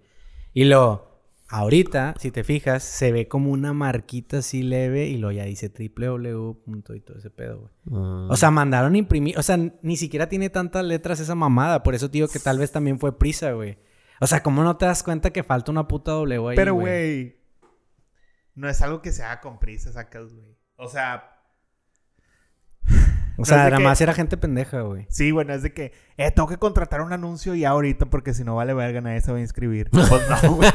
Y lo, ahorita, si te fijas, se ve como una marquita así leve y lo ya dice triple W punto y todo ese pedo, güey. Ah. O sea, mandaron imprimir. O sea, ni siquiera tiene tantas letras esa mamada. Por eso te digo que tal vez también fue prisa, güey. O sea, ¿cómo no te das cuenta que falta una puta W ahí? Pero, güey, no es algo que se haga con prisa, sacas, güey. O sea, O sea, nada más era gente pendeja, güey. sí, bueno, es de que, eh, tengo que contratar un anuncio ya ahorita porque si no vale verga, nadie se va a inscribir. Pues no, güey.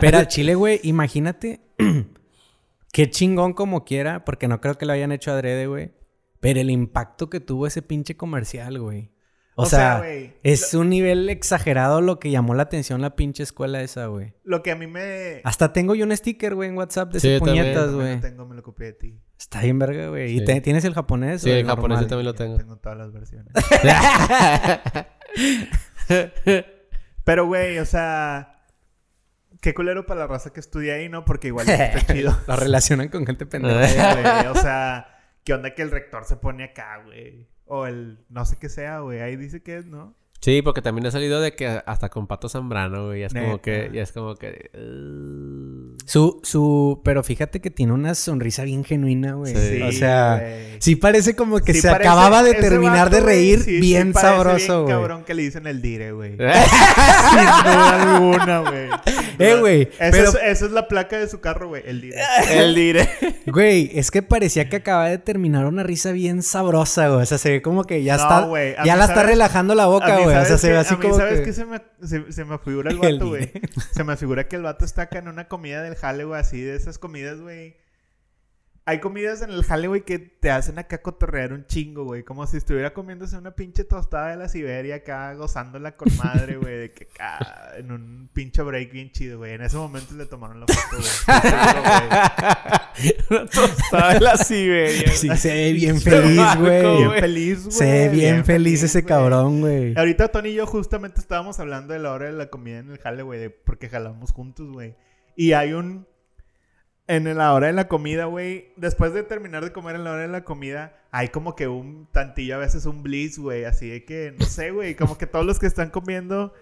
Pero al chile, güey, imagínate. qué chingón como quiera, porque no creo que lo hayan hecho adrede, güey. Pero el impacto que tuvo ese pinche comercial, güey. O, O sea, sea, güey, es un nivel exagerado lo que llamó la atención la pinche escuela esa, güey. Lo que a mí me... Hasta tengo yo un sticker, güey, en WhatsApp de Sí, también. puñetas, También güey. lo tengo, me lo copié de ti. Está bien verga, güey. ¿Y te- tienes el japonés? Sí, el japonés yo también lo tengo. Tengo todas las versiones. Pero, güey, o sea... Qué culero para la raza que estudia ahí, ¿no? Porque igual está chido. Lo relacionan con gente pendeja. O sea, ¿qué onda que el rector se pone acá, güey? O el... No sé qué sea, güey. Ahí dice que es, ¿no? Sí, porque también ha salido de que hasta con Pato Zambrano, güey. Es como que... Ya es como que... uh, Su, su... Pero fíjate que tiene una sonrisa bien genuina, güey. Sí. o sea... güey. Sí parece como que Sí se parece- acababa de terminar vato, de reír sí, bien sabroso, bien güey. cabrón que le dicen el dire, güey. Sin duda alguna, güey. Eh, güey, Esa, pero- es, esa es la placa de su carro, güey. El dire. El dire. Güey, es que parecía que acaba de terminar una risa bien sabrosa, güey. O sea, se ve como que ya No, está... güey, Ya la está relajando la boca, güey. O ¿sabes sea, se ve así a mí, como ¿sabes que... qué se me, se, se me figura el vato, güey? Se me figura que el vato está acá en una comida del jale, güey. Así de esas comidas, güey. Hay comidas en el jale, güey, que te hacen acá cotorrear un chingo, güey. Como si estuviera comiéndose una pinche tostada de la Siberia acá, gozándola con madre, güey. De que acá, en un pinche break bien chido, güey. En ese momento le tomaron la foto, güey. Una tostada de la Siberia. Sí, se ve bien feliz, güey. Bien feliz, güey. Se ve bien feliz ese cabrón, güey. Ahorita Tony y yo justamente estábamos hablando de la hora de la comida en el jale, güey, porque jalamos juntos, güey. Y hay un... En la hora de la comida, güey, después de terminar de comer en la hora de la comida, hay como que un tantillo, a veces un bliss, güey, así de que, no sé, güey, como que todos los que están comiendo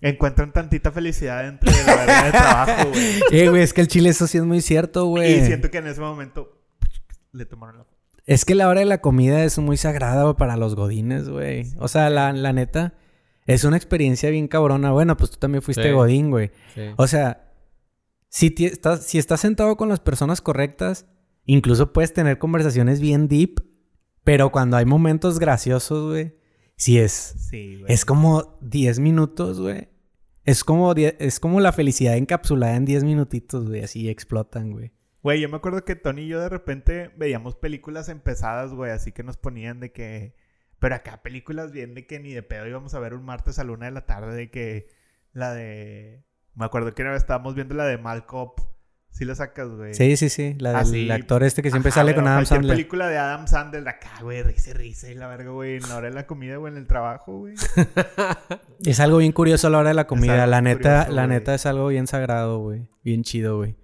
encuentran tantita felicidad dentro de la hora de trabajo, güey. Eh, güey, es que el chile eso sí es muy cierto, güey. Y siento que en ese momento le tomaron la. Es que la hora de la comida es muy sagrada para los godines, güey. O sea, la, la neta, es una experiencia bien cabrona. Bueno, pues tú también fuiste Sí. godín, güey. Sí. O sea, si, estás, si estás sentado con las personas correctas, incluso puedes tener conversaciones bien deep, pero cuando hay momentos graciosos, güey, sí es. Sí, güey. Es como 10 minutos, güey. Es como, es como la felicidad encapsulada en 10 minutitos, güey. Así explotan, güey. Güey, yo me acuerdo que Tony y yo de repente veíamos películas empezadas, güey, así que nos ponían de que... Pero acá películas bien de que ni de pedo íbamos a ver un martes a la una de la tarde de que... La de... Me acuerdo que una vez estábamos viendo la de Malcop. Sí la sacas, güey. Sí, sí, sí. La del Así. actor este que siempre Ajá, sale con Adam Sandler. película de Adam Sandler de acá, güey, risa risa y la verga, güey, en la hora de la comida, güey, en el trabajo, güey. Es algo bien curioso a la hora de la comida. La neta, curioso, la güey. neta es algo bien sagrado, güey. Bien chido, güey.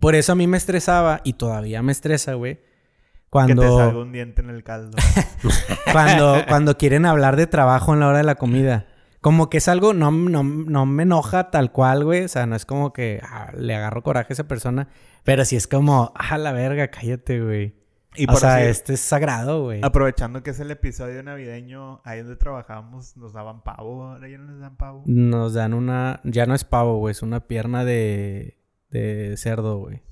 Por eso a mí me estresaba y todavía me estresa, güey. Que te Cuando, salga un diente en el caldo. cuando, cuando quieren hablar de trabajo en la hora de la comida. Como que es algo, no, no, no me enoja tal cual, güey. O sea, no es como que ah, le agarro coraje a esa persona. Pero sí es como, ah, la verga, cállate, güey. Y o sea, así- este es sagrado, güey. Aprovechando que es el episodio navideño, ahí donde trabajábamos nos daban pavo, ahora ya no les dan pavo. Nos dan una... Ya no es pavo, güey. Es una pierna de... De cerdo, güey.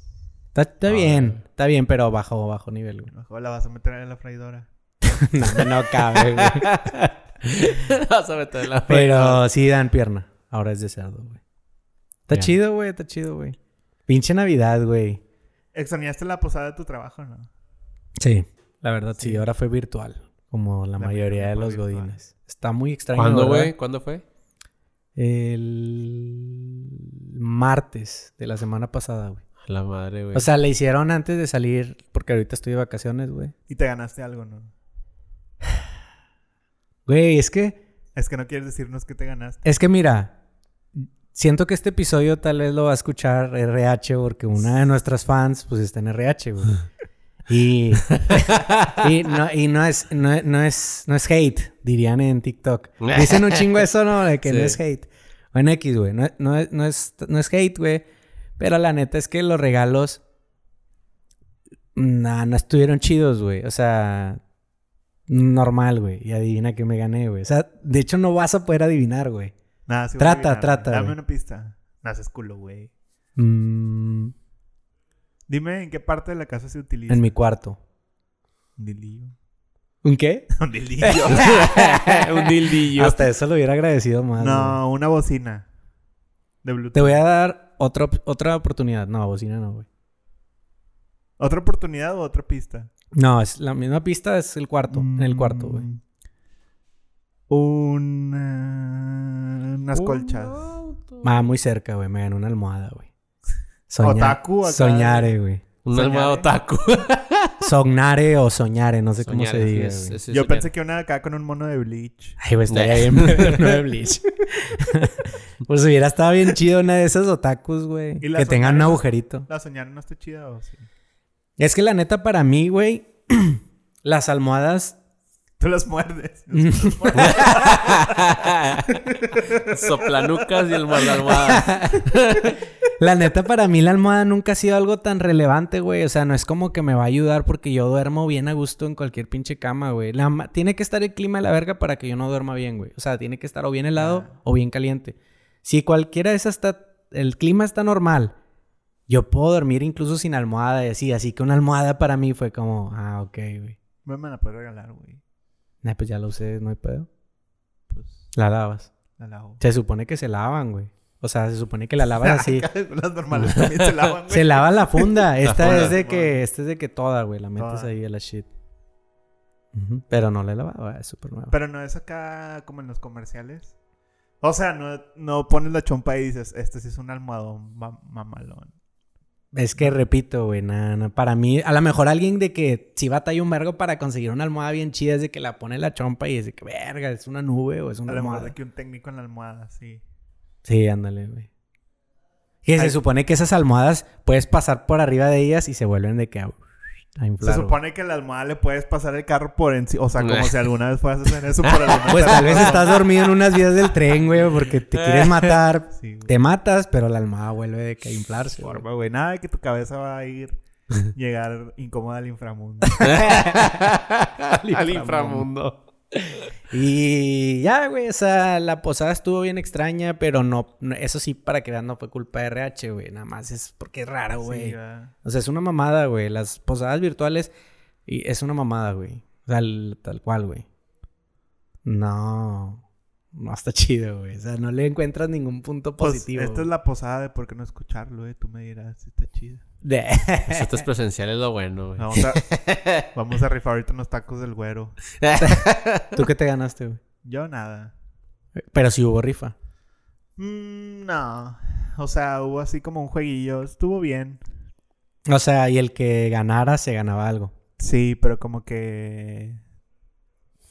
Está, está Ah, bien. Está bien, pero bajo, bajo nivel, güey. Mejor la vas a meter en la freidora. no, no cabe, güey. Vas a meter la Pero sí dan pierna. Ahora es de cerdo, güey. Está chido, güey. Está chido, güey. Pinche Navidad, güey. ¿Extrañaste la posada de tu trabajo, no? Sí. La verdad, sí. Sí. Ahora fue virtual. Como la, La mayoría de los virtual. godines. Está muy extraño, ¿Cuándo, güey? ¿Cuándo fue? El martes de la semana pasada, güey. A La madre, güey. O sea, le hicieron antes de salir, porque ahorita estoy de vacaciones, güey. Y te ganaste algo, ¿no? Güey, es que, Es que no quieres decirnos que te ganaste. es que mira, siento que este episodio tal vez lo va a escuchar RH porque una de nuestras fans, pues está en RH, güey. Y, y, no, y no es, no, no es, no es hate, dirían en TikTok. Dicen un chingo eso, ¿no? De que no es hate. O en X, güey. No, no es- no, es, no es hate, güey. Pero la neta es que los regalos. Nah, no estuvieron chidos, güey. O sea. Normal, güey. Y adivina que me gané, güey. O sea, de hecho no vas a poder adivinar, güey. Nada, sí Trata, adivinar, trata. Dame güey. una pista. Naces culo, güey. Mm, Dime en qué parte de la casa se utiliza. en mi cuarto. Un dildillo. ¿Un qué? Un dildillo. Un dildillo. Hasta eso lo hubiera agradecido más. güey. no, una bocina. De Bluetooth. Te voy a dar otra, otra oportunidad. No, bocina no, güey. ¿Otra oportunidad o otra pista? No, es la misma pista, es el cuarto. En el cuarto, güey. Mm. Un, eh, unas colchas. Ah, muy cerca, güey. Me ganó una almohada, güey. Otaku acá. Soñare, güey. Un Soñare. almohado otaku. Sognare o soñare, no sé cómo Soñar, se diga, es- güey. es- es Yo soñar. pensé que una acá con un mono de bleach. Ay, güey, estaría bien no de Bleach. pues hubiera estado bien chido una de esas otakus, güey. ¿Y la Que tengan un agujerito. ¿La soñaron no está chida o sí? Es que la neta, para mí, güey, las almohadas. Tú las muerdes. Soplanucas y el almohada. La neta, para mí, la almohada nunca ha sido algo tan relevante, güey. O sea, no es como que me va a ayudar porque yo duermo bien a gusto en cualquier pinche cama, güey. La tiene que estar el clima de la verga para que yo no duerma bien, güey. O sea, tiene que estar o bien helado Ah. o bien caliente. Si cualquiera de esas está. El clima está normal. Yo puedo dormir incluso sin almohada y así. Así que una almohada para mí fue como, ah, ok, güey. Me me la puedes regalar, güey. Nah, pues ya lo usé, no hay pedo. Pues La lavas. la lavo. Se supone que se lavan, güey. O sea, se supone que la lavas así. Las normales también se lavan, güey. se lava la funda. Esta funda. es de que, esta es de que toda, güey. La metes Toda. ahí a la shit. Pero no la he lavado, es súper nueva. Pero no es acá como en los comerciales. O sea, no, no pones la chompa y dices, este sí es un almohadón ma- mamalón. Es que repito, güey, nada. Para mí, a lo mejor alguien de que si batalla un vergo para conseguir una almohada bien chida es de que la pone la chompa y es de que, verga, es una nube o es A una lo mejor almohada. de que un técnico en la almohada, sí. Sí, ándale, güey. Y se supone que esas almohadas puedes pasar por arriba de ellas y se vuelven de que a. Se supone que la almohada le puedes pasar el carro por encima. O sea, como si alguna vez fueras a hacer eso por alguna Pues tal vez estás dormido en unas vías del tren, güey, porque te quieres matar. Sí. Te matas, pero la almohada vuelve de que a inflarse. güey. Forma, güey. Nada de que tu cabeza va a ir llegar incómoda al inframundo. Al inframundo. Y ya, güey, o sea, la posada estuvo bien extraña, pero no, no- eso sí, para que vean, no fue culpa de RH, güey, nada más es porque es rara, güey. Sí, o sea, es una mamada, güey, las posadas virtuales y es una mamada, güey. O sea, tal cual, güey. No, no está chido, güey. O sea, no le encuentras ningún punto Pues, positivo. esta es la posada de por qué no escucharlo, eh. Tú me dirás si está chido. De- Pues esto es presencial, es lo bueno, güey. Vamos a, vamos a rifar ahorita unos tacos del güero. ¿Tú qué te ganaste, güey? Yo nada. Pero sí hubo rifa. Mm, no. O sea, hubo así como un jueguillo. Estuvo bien. O sea, y el que ganara se ganaba algo. Sí, pero como que...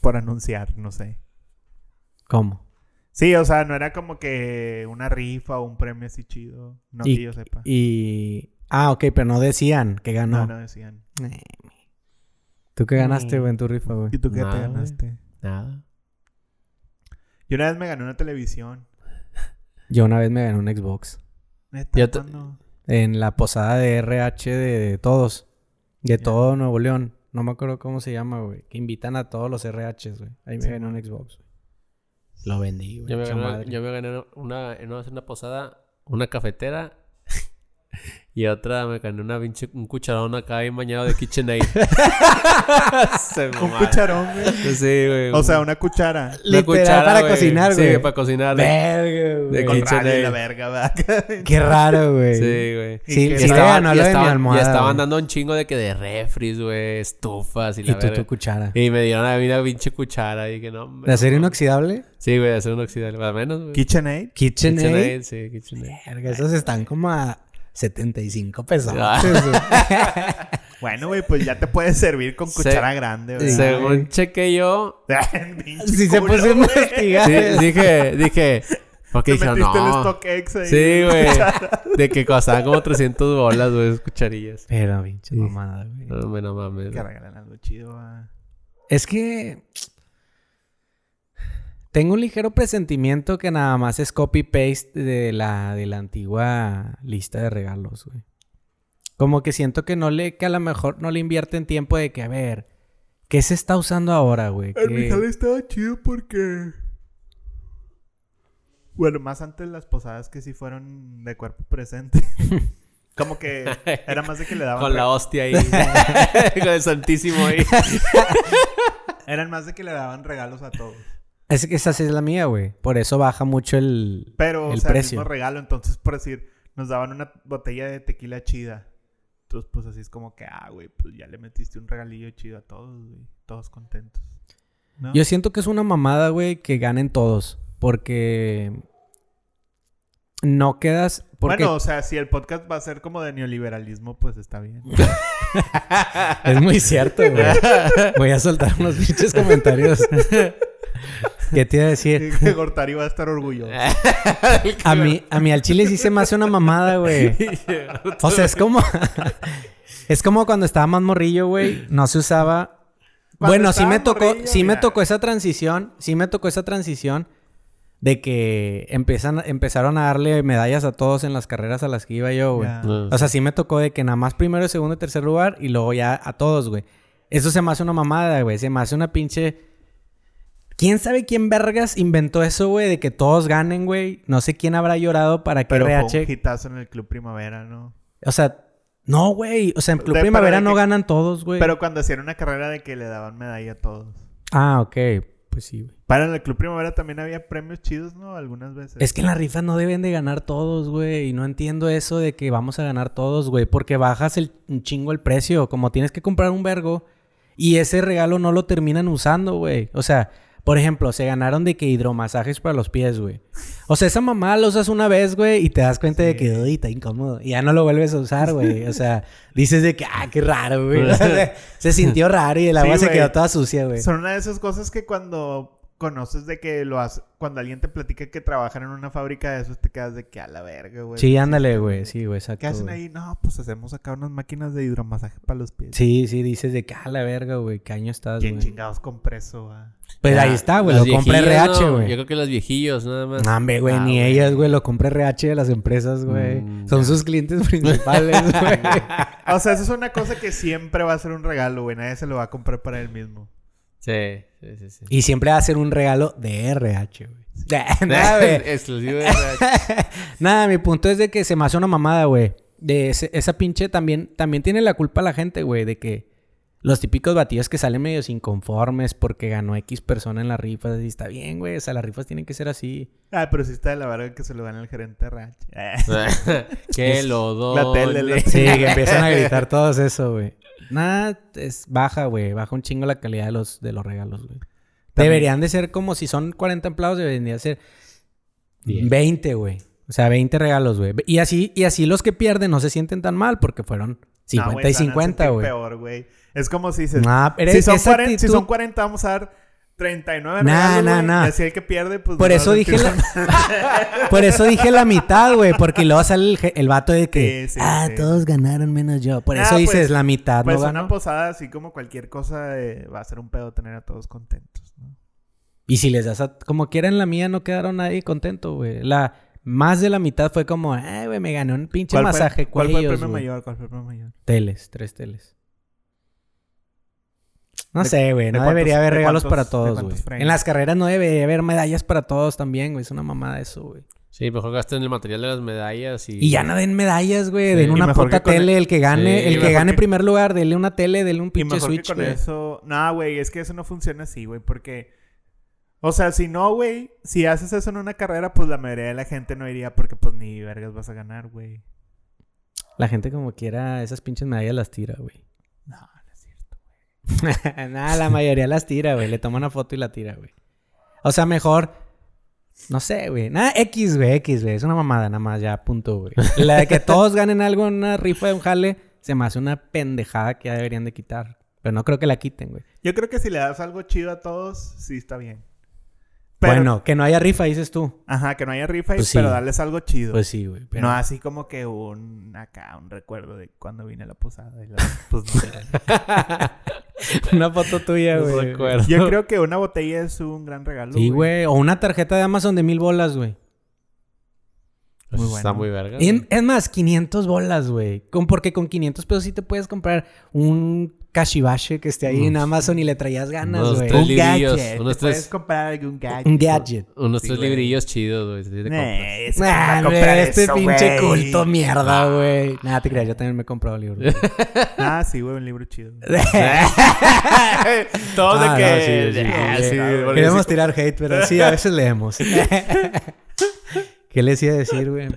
Por anunciar, no sé. ¿Cómo? Sí, o sea, no era como que una rifa o un premio así chido. No Y- que yo sepa. Y... Ah, ok, pero no decían que ganó. No, no decían. Eh, ¿Tú qué ganaste, güey, en tu rifa, güey? ¿Y tú qué Nada, te güey. ganaste? Nada. Yo una vez me gané una televisión. Yo una vez me gané un Xbox. Neta, Yo te- ¿cuándo? En la posada de RH de, de todos. De todo Nuevo León. No me acuerdo cómo se llama, güey. Que invitan a todos los RHs, güey. Ahí me Sí, gané un Xbox, güey. Lo vendí, güey. Yo me, gané, yo me gané una, en una, una posada, una cafetera. Y otra me gané una pinche, un cucharón acá bien bañado de KitchenAid. Se Un cucharón, güey. Sí, güey. O sea, una cuchara. Literal para cocinar, güey. Sí, para cocinar. de- Verga, güey. De KitchenAid. y la verga, ¿verdad? Qué raro, güey. Sí, güey. ¿Y Sí, y lo de mi estaban, y estaban dando un chingo de que de refris, güey, estufas y Y la tú verga. tu cuchara. Y me dieron a mí una pinche cuchara y que no, hombre, ¿De acero no. inoxidable? Sí, güey, de acero inoxidable, al menos, güey. KitchenAid. KitchenAid. KitchenAid, sí, KitchenAid. Verga, esos están como a 75 pesos. Ah. Bueno, güey, pues ya te puedes servir con Se- cuchara grande, güey. Según chequé yo, Si se culo, puso a güey. investigar. sí, dije, dije, porque el no. StockX ahí. Sí, güey. De que costaban como 300 bolas, güey, esas cucharillas. Pero, pinche Sí. mamada, güey. No, no mames. Que regalan algo chido, ah. Es que. Tengo un ligero presentimiento que nada más es copy-paste de la, de la antigua lista de regalos, güey. Como que siento que no le, que a lo mejor no le invierten tiempo de que, a ver, ¿qué se está usando ahora, güey? El ¿Qué- Mijal estaba chido porque... Bueno, más antes las posadas que sí fueron de cuerpo presente. Como que era más de que le daban... Con la hostia ahí. Con el santísimo ahí. Eran más de que le daban regalos a todos. Es que esa sí es la mía, güey. Por eso baja mucho el, Pero, el o sea, precio. mismo regalo. Entonces, por decir, nos daban una botella de tequila chida. Entonces, pues así es como que, ah, güey, pues ya le metiste un regalillo chido a todos, güey. Todos contentos. ¿No? Yo siento que es una mamada, güey, que ganen todos. Porque no quedas. Porque Bueno, o sea, si el podcast va a ser como de neoliberalismo, pues está bien. es muy cierto, güey. Voy a soltar unos pinches comentarios. ¿Qué te iba a decir? que Gortari va a estar orgulloso. A mí, a mí al chile sí se me hace una mamada, güey. O sea, es como... es como cuando estaba más morrillo, güey. No se usaba... Cuando bueno, sí me tocó... morrillo, sí me tocó esa transición. Sí me tocó esa transición de que empiezan, empezaron a darle medallas a todos en las carreras a las que iba yo, güey. O sea, sí me tocó de que nada más primero, segundo y tercer lugar y luego ya a todos, güey. Eso se me hace una mamada, güey. Se me hace una pinche... ¿Quién sabe quién vergas inventó eso, güey? De que todos ganen, güey. No sé quién habrá llorado para que Pero fue RH... un hitazo en el Club Primavera, ¿no? O sea, no, güey. O sea, en Club De- Primavera no que- ganan todos, güey. Pero cuando hacían una carrera de que le daban medalla a todos. Ah, ok. Pues sí, güey. Para el Club Primavera también había premios chidos, ¿no? Algunas veces. Es que en las rifas no deben de ganar todos, güey. Y no entiendo eso de que vamos a ganar todos, güey. Porque bajas el, un chingo el precio. Como tienes que comprar un vergo. Y ese regalo no lo terminan usando, güey. O sea, por ejemplo, se ganaron de que hidromasajes para los pies, güey. O sea, esa mamá lo usas una vez, güey. Y te das cuenta de que, uy, está incómodo. Y ya no lo vuelves a usar, güey. O sea, dices de que, ah, qué raro, güey. Se sintió raro y el agua Sí, se quedó toda sucia, güey. Son una de esas cosas que cuando conoces de que lo hace... Cuando alguien te platica que trabajan en una fábrica de esos, te quedas de que a la verga, güey. Sí, ándale, güey. Sí, güey, exacto. ¿Qué hacen güey. ahí? No, pues hacemos acá unas máquinas de hidromasaje para los pies. Sí, sí, dices de que, ah, la verga, güey. ¿Qué año estás, ¿Quién güey? chingados compré eso, ah? Pues Ah, ahí está, güey. Lo compré RH, ¿no? güey. Yo creo que los viejillos, nada más. No, hombre, güey, Ah, ni güey. ellas, güey. Lo compré RH de las empresas, güey. Mm, Son ya. sus clientes principales, güey. O sea, eso es una cosa que siempre va a ser un regalo, güey. Nadie se lo va a comprar para él mismo. Sí, sí, sí. sí. y siempre va a ser un regalo de RH, güey. Nada, güey. Exclusivo de RH. Nada, mi punto es de que se me hace una mamada, güey. De ese- esa pinche también, también tiene la culpa la gente, güey, de que los típicos batidos que salen medios inconformes porque ganó X persona en las rifas. Y está bien, güey. O sea, las rifas tienen que ser así. Ah, pero sí está de la verga que se lo dan al gerente de ranch. que lo doy. La tele, Sí, que empiezan a gritar todos eso, güey. Nada, es baja, güey. Baja un chingo la calidad de los, de los regalos, güey. Deberían de ser como si son 40 empleados, deberían de ser Diez. 20, güey. O sea, 20 regalos, güey. Y así, y así los que pierden no se sienten tan mal porque fueron 50 No, güey, y se van a 50, sentir güey. peor, güey. Es como si dices... Nah, si, son esa 40, si son 40, vamos a dar 39 Nah, nah, nah. Así el que pierde, pues... Por no eso dije la... Por eso dije la mitad, güey. Porque luego sale el, el vato de que... Sí, sí, ah, sí. todos ganaron menos yo. Por eso dices pues- la mitad, Pues ¿no una ganó? posada, así como cualquier cosa, eh, va a ser un pedo tener a todos contentos, ¿no? Y si les das a... Como quiera en la mía no quedaron nadie contento, güey. La... Más de la mitad fue como... Eh, güey, me gané un pinche ¿Cuál masaje fue, ¿Cuál fue el premio güey". mayor? ¿Cuál fue el premio mayor? Teles, tres teles. No ¿De- sé, güey. de No cuántos- debería haber de regalos cuántos- para todos, güey. En las carreras no debería haber medallas para todos también, güey. Es una mamada eso, güey. Sí, mejor gasten el material de las medallas y... Y ya no den medallas, güey. Sí. Den una puta tele. el- El que gane, Sí, el que gane que- primer lugar, denle una tele, denle un Y pinche mejor Switch, que con güey. eso... No, güey, es que eso no funciona así, güey, porque... O sea, si no, güey, si haces eso en una carrera, pues la mayoría de la gente no iría porque pues ni vergas vas a ganar, güey. La gente como quiera esas pinches medallas las tira, güey. No. Nada, la mayoría las tira, güey. Le toma una foto y la tira, güey. O sea, mejor... No sé, güey. Nada, X, güey, X, güey. Es una mamada nada más, ya, punto, güey. La de que todos ganen algo en una rifa de un jale, se me hace una pendejada que ya deberían de quitar. Pero no creo que la quiten, güey. Yo creo que si le das algo chido a todos, sí está bien. Pero- Bueno, que no haya rifa, dices tú. Ajá, que no haya rifa, Pues sí. pero darles algo chido. Pues sí, güey. pero- No así como que un... Acá, un recuerdo de cuando vine a la posada. y la- pues, no. Una foto tuya, No güey. Yo creo que una botella es un gran regalo, Sí, güey. O una tarjeta de Amazon de mil bolas, güey. Pues Muy Está bueno. muy verga. Es más, 500 bolas, güey. Con, porque con 500 pesos sí te puedes comprar un kashibashi que esté ahí en Amazon y le traías ganas, güey. tres Un librillos, gadget. unos Te puedes tres- comprar algún gadget. Un gadget. Unos Sí, tres librillos chidos, güey. Nah, ese Nah, este eso, pinche culto mierda, güey. Nada, te creas, yo también me he comprado libros. Ah, sí, güey, un libro chido. Todos Ah, de no, que... sí, sí, Ah, Queremos sí- tirar hate, pero sí, a veces leemos. ¿Qué les iba a decir, güey?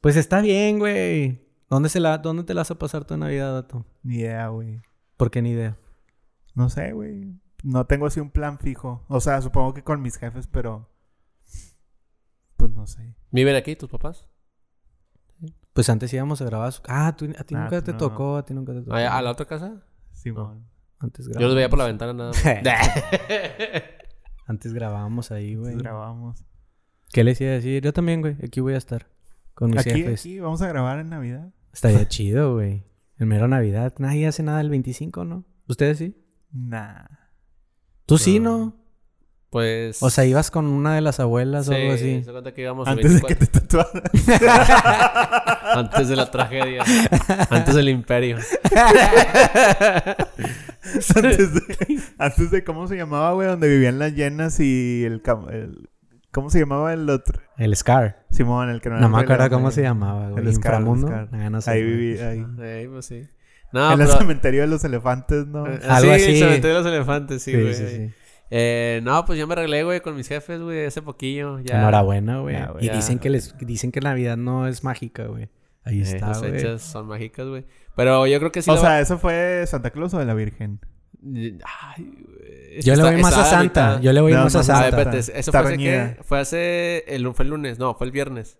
Pues está bien, güey. ¿Dónde, se la, ¿Dónde te la vas a pasar tu Navidad, vato? Ni idea, güey. ¿Por qué ni idea? No sé, güey. No tengo así un plan fijo. O sea, supongo que con mis jefes, pero... Pues no sé. ¿Viven aquí tus papás? Pues antes íbamos a grabar su... Ah, tú- a ti Ah, nunca tú te no. tocó, a ti nunca te tocó. ¿A, la otra casa? Simón. Antes Yo los veía por la grabábamos. ventana nada más. Antes grabábamos ahí, güey. Grabamos. ¿Qué les iba a decir? Yo también, güey. Aquí voy a estar. Con mis Aquí, jefes. aquí, vamos a grabar en Navidad. Estaría chido, güey. El mero Navidad. Nadie hace nada el 25, ¿no? ¿Ustedes sí? Nah. ¿Tú sí, No. Pues... O sea, ibas con una de las abuelas o algo así. Se cuenta que íbamos el Antes de que 24 te tatuaras. Antes de la tragedia. Antes del imperio. antes, de, antes de cómo se llamaba, güey, donde vivían las llenas y el, cam- el- ¿Cómo se llamaba el otro? El Scar. Simón, el que no No era me el acuerdo cómo se llamaba, güey. El Scar, el ¿Inframundo? Scar. Ah, no sé, Ahí viví, ahí. Sí, pues sí. No, en el pero... cementerio de los elefantes, ¿no? Eh, Algo sí, así. el cementerio de los elefantes, sí, Sí, güey. sí, sí. Eh, no, pues yo me arreglé, güey, con mis jefes, güey, hace poquillo. Ya. Enhorabuena, güey. Ya, güey. Y Ya. dicen que les dicen que Navidad no es mágica, güey. Ahí Eh, está, güey. fechas son mágicas, güey. Pero yo creo que sí. o sea, ¿eso fue Santa Claus o de la Virgen? Ay, Yo le Está- voy más a Santa. mitad. Yo le voy No, más a Santa. ver, ¿eso Está fue hace qué? Fue hace... El, fue el lunes. No, fue el viernes.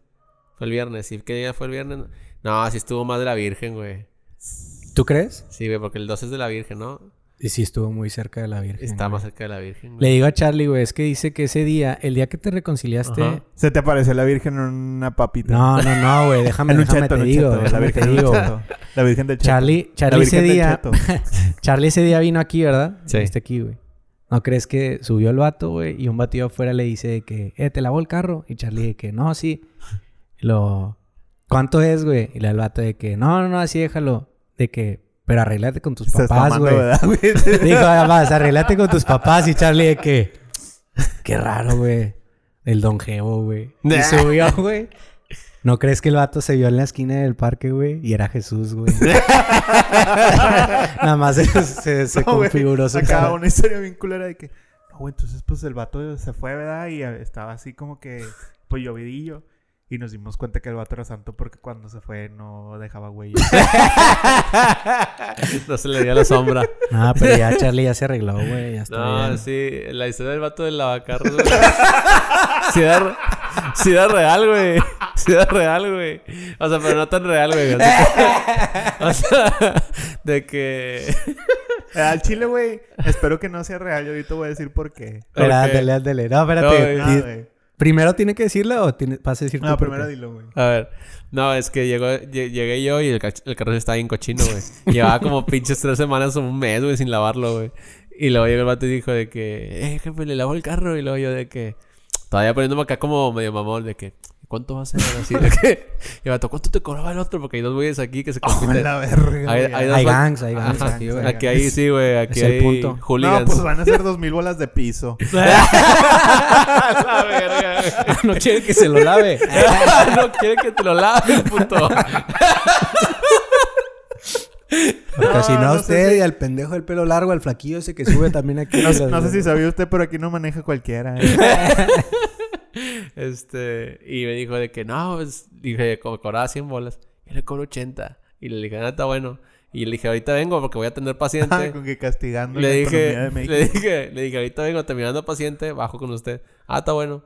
Fue el viernes. ¿Y qué día fue el viernes? No, sí estuvo más de la Virgen, güey. ¿Tú crees? Sí, güey, porque el 12 es de la Virgen, ¿no? Y sí estuvo muy cerca de la Virgen. Está güey. más cerca de la Virgen, Le güey. digo a Charlie, güey, es que dice que ese día, el día que te reconciliaste... Ajá. ¿Se te apareció la Virgen en una papita? No, no, no, güey. Déjame, en un déjame cheto, te en un digo. cheto. La Virgen te en un digo. cheto. La Virgen del cheto. Charlie, Charlie ese día... cheto. Charlie ese día vino aquí, ¿verdad? Sí. Este aquí, güey. ¿No crees que subió el vato, güey? Y un batido afuera le dice de que, eh, ¿te lavó el carro? Y Charlie de que, no, sí. Lo, ¿cuánto es, güey? Y le da el vato de que, no, no, no, así déjalo. De que, pero arréglate con tus papás, güey. Dijo, además, arréglate con tus papás. Y Charlie de que, qué raro, güey. El don Geo, güey. Y subió, güey. ¿No crees que el vato se vio en la esquina del parque, güey? Y era Jesús, güey. Nada más se, se, se No, güey. configuró su Acá cara. una historia bien culera de que... No, güey, entonces pues el vato se fue, ¿verdad? Y estaba así como que... Pues llovidillo. Y nos dimos cuenta que el vato era santo porque cuando se fue no dejaba huella. No se le dio la sombra. No, pero ya Charlie ya se arregló, güey. Ya está No, bien. sí, la historia del vato del lavacarros, güey. sí, real, güey. Sí da real, güey. O sea, pero no tan real, güey. O sea, de que... Eh, Al chile, güey. Espero que no sea real. Yo ahorita voy a decir por qué. Ándale, ándale. No, espérate. Ah, güey. ¿Primero tiene que decirlo o tiene, vas a decir No, primero qué? dilo, güey. A ver, no, es que llegó, lle- llegué yo y el, el carro estaba bien cochino, güey. Llevaba como pinches tres semanas o un mes, güey, sin lavarlo, güey. Y luego llegó el vato y dijo de que, eh, jefe, le lavo el carro. Y luego yo de que, todavía poniéndome acá como medio mamón, de que, ¿cuánto va a ser? Así de que, y el vato, ¿cuánto te cobraba el otro? Porque hay dos güeyes aquí que se Oh, compiten. la verga, Hay- hay dos- Hay gangs, hay gangs Ajá, aquí, güey. Aquí hay, sí, güey, aquí Es el punto. hooligans. No, pues van a ser dos mil bolas de piso. La verga, güey. no quiere que se lo lave. no quiere que te lo lave, puto. Porque si no, no sé usted si- y al pendejo del pelo largo, al flaquillo ese que sube también aquí. No, no sé si sabía usted, pero aquí no maneja cualquiera. ¿eh? Este, y me dijo de que no, pues, dije, cobraba 100 bolas. Yo le cobro 80. Y le dije, ah, está bueno. Y le dije, ahorita vengo porque voy a tener paciente. Ah, Con que castigando le la dije, economía de México. le dije, le dije, ahorita vengo terminando paciente, bajo con usted. Ah, está bueno.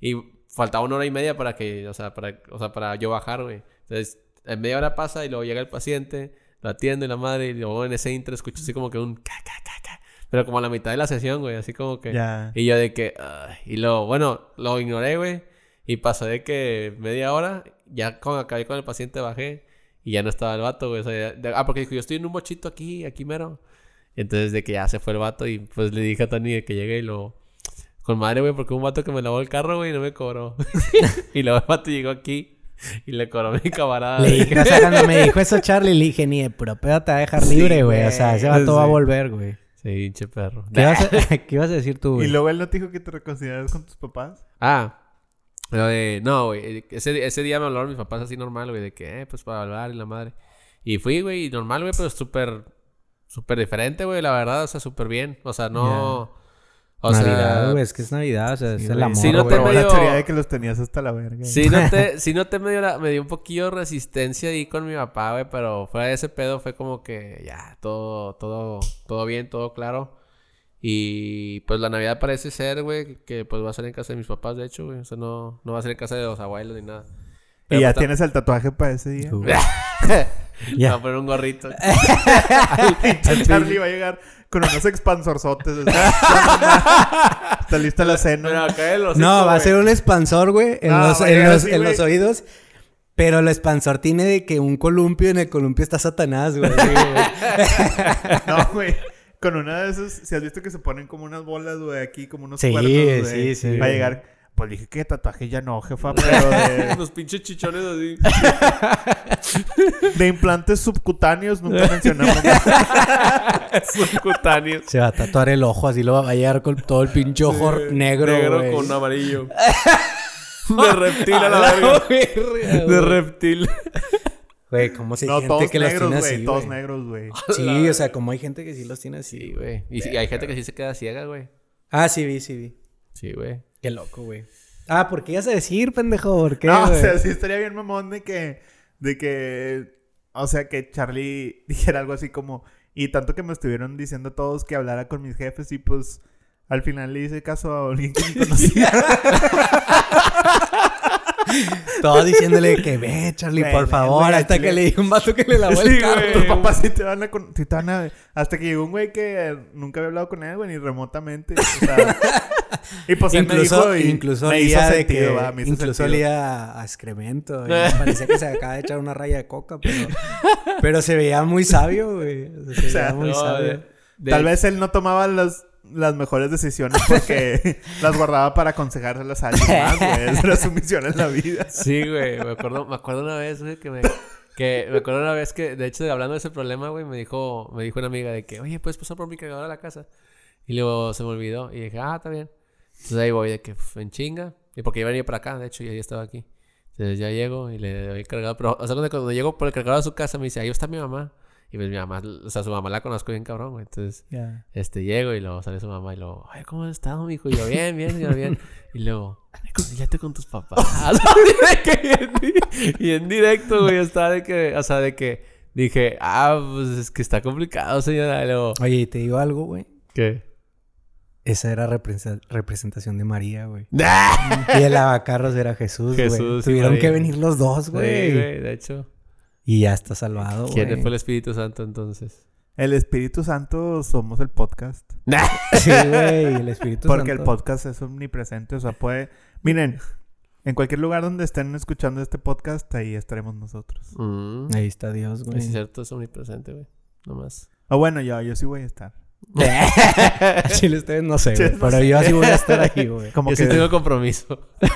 Y faltaba una hora y media para que, o sea, para, o sea, para yo bajar, güey. Entonces, en media hora pasa y luego llega el paciente, lo atiende la madre y luego en ese intro escucho así como que un ca, ca, ca, ca. Pero como a la mitad de la sesión, güey, así como que... Ya. Y yo de que... ay, y luego, bueno, lo ignoré, güey. Y pasó de que media hora, ya cuando acabé con el paciente bajé y ya no estaba el vato, güey. O sea, ya- ah, porque dijo, yo estoy en un bochito aquí, aquí mero. Entonces de que ya se fue el vato y pues le dije a Tony de que llegue y lo... Con madre, güey, porque un vato que me lavó el carro, güey, no me cobró. y luego el vato llegó aquí y le cobró mi camarada. Le dije, o sea, cuando me dijo eso Charlie, le dije, ni de puro pedo te va a dejar Sí, libre, güey. O güey. sea, ese vato va a Sí. volver, güey. Sí, hinche perro. ¿Qué, ibas a- ¿Qué ibas a decir tú, Y güey? luego él no te dijo que te reconsideraras con tus papás. Ah, lo de, no, güey, ese, ese día me hablaron mis papás así normal, güey, de que, eh, pues para hablar y la madre. Y fui, güey, y normal, güey, pero súper, súper diferente, güey, la verdad, o sea, súper bien. O sea, no, O Navidad, sea, güey. Es que es Navidad. O sea, es Sí, el güey. amor, Sí, no te güey. Probó la medio- teoría de que los tenías hasta la verga. Sí noté, sí noté medio la- me dio un poquillo resistencia ahí con mi papá, güey, pero fuera de ese pedo fue como que ya, todo, todo, todo bien, todo claro. Y pues la Navidad parece ser, güey, que pues va a ser en casa de mis papás, de hecho, güey. O sea, no, no va a ser en casa de los abuelos ni nada. Y Pero, ya pues, tienes el tatuaje para ese día. Me güey. va a poner un gorrito. Charlie va a llegar con unos expansorzotes. Está, está lista la cena. Pero acá el hocico, No, va a ser un expansor, güey, en, Ah, los, en, los, así, en güey. los oídos. Pero el expansor tiene de que un columpio, en el columpio está Satanás, güey. No, güey. Con una de esas, si has visto que se ponen como unas bolas, güey, aquí, como unos Sí, cuernos, güey. sí, sí, Va a güey. llegar. Pues dije que tatuaje ya no, jefa, pero de, Los pinches chichones así. de implantes subcutáneos nunca mencionamos. Subcutáneos. Se va a tatuar el ojo, así lo va a llegar con todo el pinche ojo negro, Negro con amarillo. De reptil a la verga. verga, De reptil. Güey, ¿cómo se No, gente todos que los negros, tiene güey. así, Todos negros, güey. Sí, o sea, como hay gente que sí los tiene así, Sí, güey. güey. Y sí, hay gente que sí se queda ciega, güey. Ah, sí vi, sí vi. Sí, güey. Qué loco, güey. Ah, ¿por qué ibas a decir, pendejo? ¿Por qué, No, o sea, sí estaría bien mamón de que... De que... O sea, que Charlie dijera algo así como... Y tanto que me estuvieron diciendo todos que hablara con mis jefes y pues... Al final le hice caso a alguien que ni conocía. Todos diciéndole que ve, Charlie, por favor. hasta Chile. que le dijo un vato que le lavó Sí, el carro. Tus papás sí te van a... con- sí te van a- Hasta que llegó un güey que nunca había hablado con él, güey, ni remotamente. O sea... y pues él me incluso, dijo y incluso me hizo sentido, que, va, me hizo incluso olía a excremento. y me parecía que se acaba de echar una raya de coca, pero, pero se veía muy sabio, güey. O sea, se O sea, veía muy No, sabio. de- Tal vez él no tomaba las, las mejores decisiones porque las guardaba para aconsejárselas a alguien más, güey. Esa era su misión en la vida. Sí, güey. Me acuerdo, me acuerdo una vez, güey, que me... Que me acuerdo una vez que, de hecho, hablando de ese problema, güey, me dijo, me dijo una amiga de que, oye, ¿puedes pasar por mi cargador a la casa? Y luego se me olvidó. Y dije, ah, está bien. Entonces ahí voy de que pf, en chinga. Y porque iba a venir para acá, de hecho, y ahí estaba aquí. Entonces ya llego y le doy el cargador. Pero, o sea, cuando, cuando llego por el cargador a su casa, me dice, ahí está mi mamá. Y pues mi mamá, o sea, su mamá la conozco bien cabrón, güey. Entonces, este, llego y luego sale su mamá y luego, ay, ¿cómo has estado, mijo? Y yo, bien, bien, señor, bien. Y luego, reconciliate con tus papás. Bien, bien directo, güey. Estaba de que, o sea, de que dije, ah, pues es que está complicado, señora. Y luego, Oye, y te digo algo, güey. ¿qué? Esa era representación de María, güey. Y el lavacarros era Jesús, güey. Jesús Tuvieron María. que venir los dos, Sí, güey. de hecho. y ya está salvado, güey. ¿Quién fue el Espíritu Santo entonces? El Espíritu Santo somos el podcast. Sí, güey. El Espíritu Porque el Santo. podcast es omnipresente. O sea, puede... Miren, en cualquier lugar donde estén escuchando este podcast, ahí estaremos nosotros. Mm, Ahí está Dios, güey. Es cierto, es omnipresente, güey. Nomás. O bueno, yo, yo sí voy a estar. Chile, ustedes no sé, güey. Pero yo así voy a estar ahí, güey. Como Yo que... sí tengo compromiso.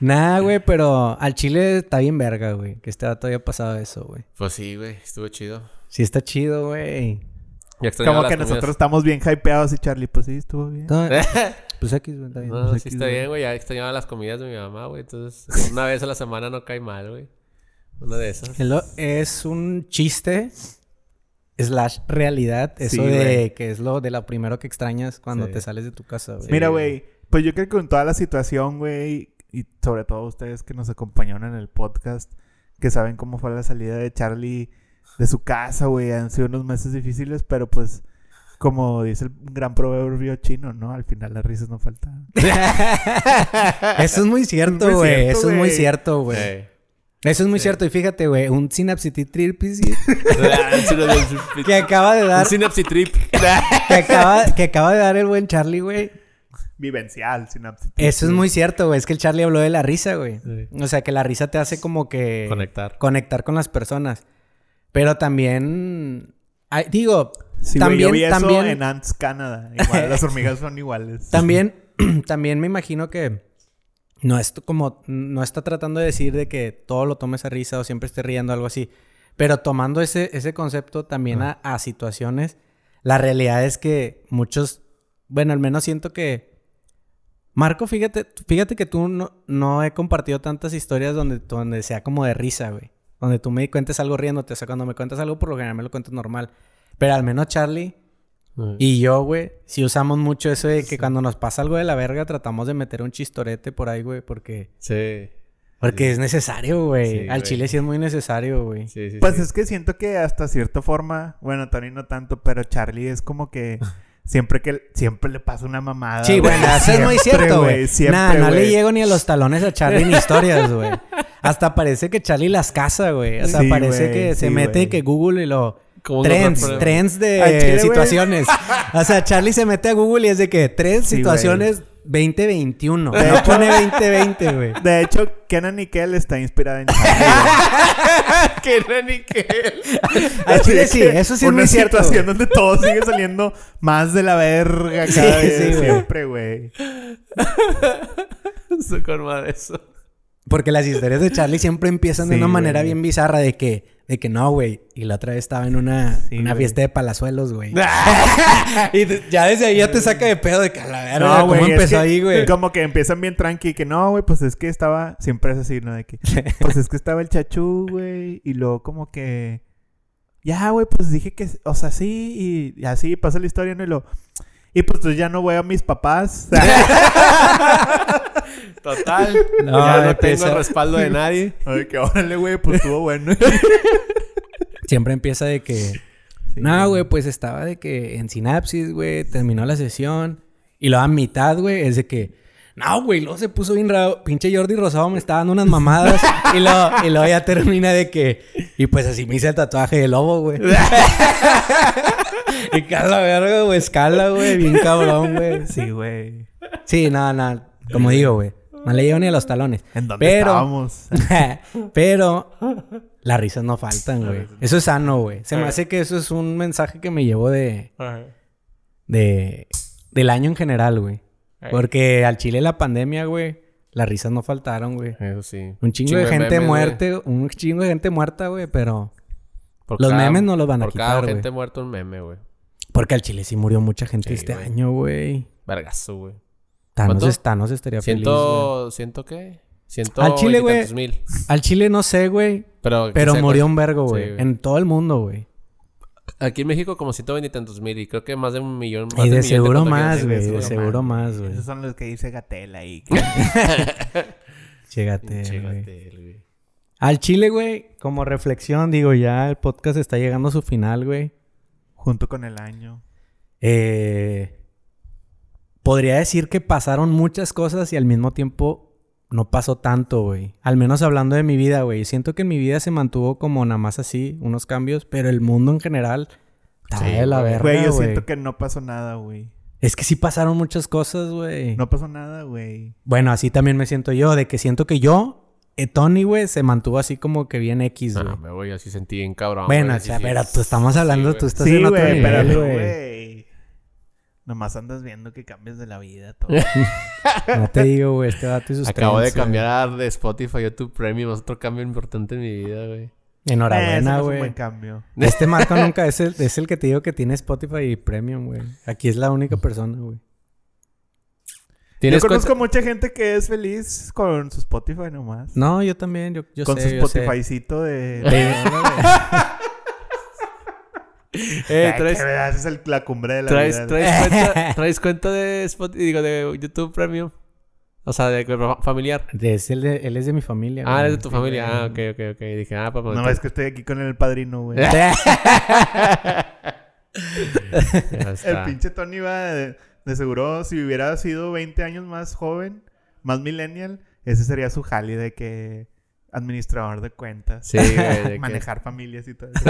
Nah, güey, pero al Chile está bien verga, güey. Que este dato haya pasado eso, güey. Pues sí, güey. Estuvo chido. Sí está chido, güey. Como que comidas. nosotros estamos bien hypeados y Charlie, pues sí, estuvo bien. No, pues aquí, güey, está bien. No, Pues sí aquí, está bien, güey. Ya extrañaba las comidas de mi mamá, güey. Entonces, una vez a la semana no cae mal, güey. Una de esas. Es un chiste slash realidad. Eso Sí, de que es lo de lo primero que extrañas cuando Sí. te sales de tu casa, güey. Sí. Mira, güey, pues yo creo que con toda la situación, güey, y sobre todo ustedes que nos acompañaron en el podcast, que saben cómo fue la salida de Charlie de su casa, güey, han sido unos meses difíciles, pero pues, como dice el gran proverbio chino, ¿no? Al final las risas no faltan. Eso es muy cierto, güey. Eso es muy cierto, güey. Eso es muy Sí. cierto. Y fíjate, güey, un Synapsity Trip Un que acaba de dar, synapse trip. que acaba, que acaba de dar el buen Charlie, güey. Vivencial, sinapsis. Eso es muy cierto, güey. Es que el Charlie habló de la risa, güey. Sí. O sea, que la risa te hace como que... Conectar. Conectar con las personas. Pero también... ay, digo, Sí, güey, yo también, vi eso también, en Ants, Canadá. Igual, las hormigas son iguales. también, también me imagino que no es como... No está tratando de decir de que todo lo tomes a risa o siempre esté riendo, algo así. Pero tomando ese, ese concepto también a, a situaciones, la realidad es que muchos... Bueno, al menos siento que... Marco, fíjate, fíjate que tú no, no he compartido tantas historias donde, donde sea como de risa, güey. Donde tú me cuentes algo riéndote. O sea, cuando me cuentas algo, por lo general me lo cuentas normal. Pero al menos Charlie, Y yo, güey, sí usamos mucho eso de que cuando nos pasa algo de la verga tratamos de meter un chistorete por ahí, güey, porque... Sí. Porque es necesario, güey. Sí, Al güey. chile sí es muy necesario, güey. Sí, sí, Pues sí. es que siento que hasta cierta forma, bueno, Tony no tanto, pero Charlie es como que siempre que siempre le pasa una mamada. Sí, güey. bueno, eso es muy cierto, güey. Siempre, Nah, no le llego ni a los talones a Charlie ni historias, güey. Hasta parece que Charlie las casa, güey. Hasta Sí, parece güey, que se mete güey. que Google y lo... Como Trends, trends de chile, situaciones. O sea, Charlie se mete a Google y es de que tres Sí, situaciones 2021. De No hecho- pone 2020, güey. De hecho, Kenan Nickel está inspirada en Charlie. que no ni que él. Al chile Así sí, eso sí es una muy cierto. situación donde todo sigue saliendo más de la verga Sí, cada vez, sí, siempre, güey. Su colma de eso. Porque las historias de Charlie siempre empiezan de una manera güey. bien bizarra de que, de que no, güey. Y la otra vez estaba en una, Sí, una fiesta de palazuelos, güey. y te- ya desde ahí ya te saca de pedo de que la verga, ¿cómo güey, es empezó que ahí, güey? Como que empiezan bien tranqui, que no, güey, pues es que estaba, siempre es así, ¿no? De que, pues es que estaba el chachú, güey, y luego como que, ya, güey, pues dije que, o sea, sí, y, y así pasa la historia, ¿no? Y lo, y pues entonces ya no voy a mis papás. Total. No, ya no empieza- tengo el respaldo de nadie. Ay, que órale, güey, pues estuvo bueno. Siempre empieza de que, no, güey, pues estaba de que en sinapsis, güey, terminó la sesión. Y luego a mitad, güey, es de que, no, güey, luego se puso bien raro. Pinche Jordi Rosado me está dando unas mamadas. y, luego, y luego ya termina de que, y pues así me hice el tatuaje de lobo, güey. y cala verga, güey, escala, güey, bien cabrón, güey. Sí, güey. Sí, nada, nada. Como digo, güey. No le llevo ni a los talones. ¿En dónde Pero- estábamos? Pero las risas no faltan, güey. Eso es sano, güey. Se me hace que eso es un mensaje que me llevo de, de del año en general, güey. Ey. Porque al Chile la pandemia, güey, las risas no faltaron, güey. Eso sí. Un chingo, de gente memes, güey. muerte, un chingo de gente muerta, güey, pero Por Los memes no los van a cada quitar, güey. gente muerta un meme, güey. porque al Chile sí murió mucha gente Sí, este güey. año, güey. Vergazo, güey. Thanos, es- Thanos estaría feliz, güey. Ciento... ¿Ciento qué? Ciento Al chile, güey. Al Chile no sé, güey, Pero, pero sé, murió un vergo, güey. en todo el mundo, güey. Aquí en México como ciento veintitantos mil. Y creo que más de un millón. más Y de seguro más, güey. De seguro más, güey. Esos son los que dice Gatel ahí. Chégate, güey. Chégate, güey. Al Chile, güey, como reflexión, digo, ya el podcast está llegando a su final, güey. Junto con el año. Eh, podría decir que pasaron muchas cosas y al mismo tiempo no pasó tanto, güey. Al menos hablando de mi vida, güey. Siento que en mi vida se mantuvo como nada más así, unos cambios, pero el mundo en general está Sí, de la verga, Güey, yo siento que no pasó nada, güey. Es que sí pasaron muchas cosas, güey. No pasó nada, güey. Bueno, así también me siento yo, de que siento que yo, eh, Tony, güey, se mantuvo así como que bien X, güey. No, me voy así sentí bien cabrón. bueno, güey, o sea, pero tú estamos hablando, Sí, tú estás Sí, en otro güey, pero nivel, güey. Güey. Nomás andas viendo que cambias de la vida todo. No te digo, güey, este vato y sus Acabo de trends, güey. cambiar de Spotify a YouTube Premium. Es otro cambio importante en mi vida, güey. Eh, Enhorabuena, no es un güey. buen cambio. Este Marco nunca es el, es el que te digo que tiene Spotify y Premium, güey. Aquí es la única persona, güey. Yo ¿Tienes conozco cuenta? mucha gente que es feliz con su Spotify nomás. No, yo también, yo, yo con sé, su. Spotifycito de... De- Eh, Ay, traes, es el- la cumbre de la traes, vida. traes cuenta, traes cuenta de Spotify, digo, de YouTube Premium. O sea, de fa- familiar. Es el de- él es de mi familia, Ah, eres de tu familia. Ah, ok, ok, ok. Dije, ah, papá. No, es que estoy aquí con el padrino, güey. El pinche Tony va de, de seguro, si hubiera sido 20 años más joven, más millennial, ese sería su jale de que administrador de cuentas. Sí, güey. de que- Manejar familias y todo eso.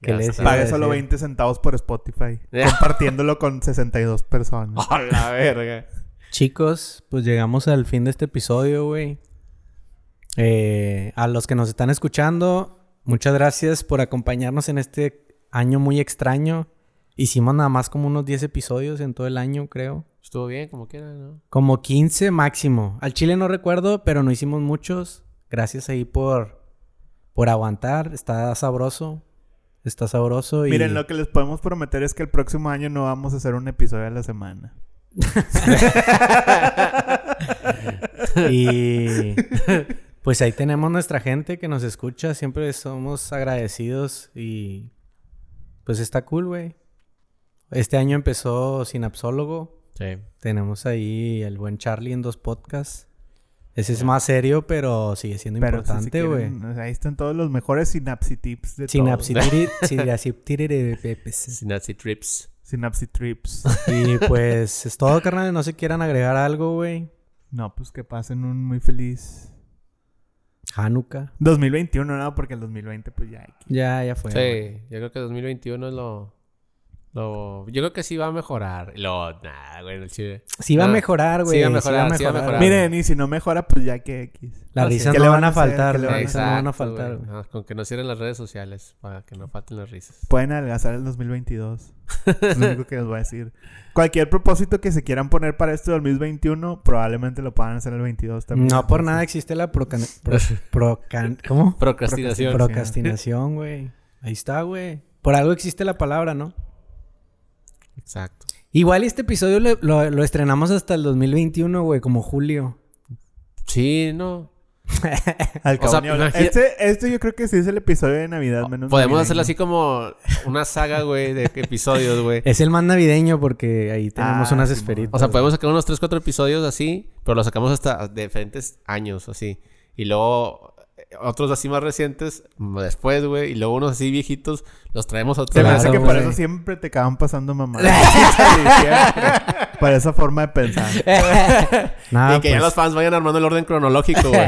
Güey. ¿Qué Ya le está. decía? Pague solo sí. 20 centavos por Spotify. compartiéndolo con 62 personas. ¡A la verga! Chicos, pues llegamos al fin de este episodio, güey. Eh, a los que nos están escuchando, muchas gracias por acompañarnos en este año muy extraño. Hicimos nada más como unos 10 episodios en todo el año, creo. Estuvo bien, como quiera, ¿no? Como 15 máximo. Al chile no recuerdo, pero no hicimos muchos. Gracias ahí por, por aguantar. Está sabroso. Está sabroso y... Miren, lo que les podemos prometer es que el próximo año no vamos a hacer un episodio a la semana. Y pues ahí tenemos nuestra gente que nos escucha. Siempre somos agradecidos y pues está cool, güey. Este año empezó Sinapsólogo. Sí. Tenemos ahí el buen Charlie en dos podcasts. Ese es más serio, pero sigue siendo Pero importante, güey. quieren, o sea, ahí están todos los mejores Synapsi tips de Sinapsitiri- sinapsitiri- Sinapsi Trips. todos. Synapsi trips. Y pues es todo, carnal. No se quieran agregar algo, güey. no, pues que pasen un muy feliz Hanukkah. 2021, no, porque el 2020 pues ya. aquí. Ya, ya fue. Sí, yo creo que 2021 es lo, lo... Yo creo que sí va a mejorar. Lo... Nah, güey, el chile. Sí va a mejorar, güey. sí va a mejorar, sí va a mejorar. Miren, y si no mejora, pues ya que X. Las No sé, risas ¿qué no le van a faltar, ¿Qué le las van a risas no van a faltar. Ah, Con que no cierren las redes sociales para que no falten las risas. Pueden adelgazar el 2022. es lo único que les voy a decir. Cualquier propósito que se quieran poner para este 2021, probablemente lo puedan hacer el 22 también. No por nada existe la procan... pro- procan- ¿Cómo? Procrastinación. Procrastinación, güey. Ahí está, güey. Por algo existe la palabra, ¿no? Exacto. Igual este episodio lo, lo- lo estrenamos hasta el 2021, güey, como julio. Sí, no. Al O cabo sea, ni hablar. imagina- este, este yo creo que sí es el episodio de Navidad menos Podemos navideño. hacerlo así como una saga, güey, de episodios, güey. Es el más navideño porque ahí tenemos Ah, unas esferitas. O sea, podemos sacar unos 3, 4 episodios así, pero los sacamos hasta de diferentes años, así. Y luego otros así más recientes después, güey. Y luego unos así viejitos los traemos otra Se me hace que por güey. eso siempre te acaban pasando mamás. Para esa forma de pensar. Nada, y que ya pues, los fans vayan armando el orden cronológico, güey.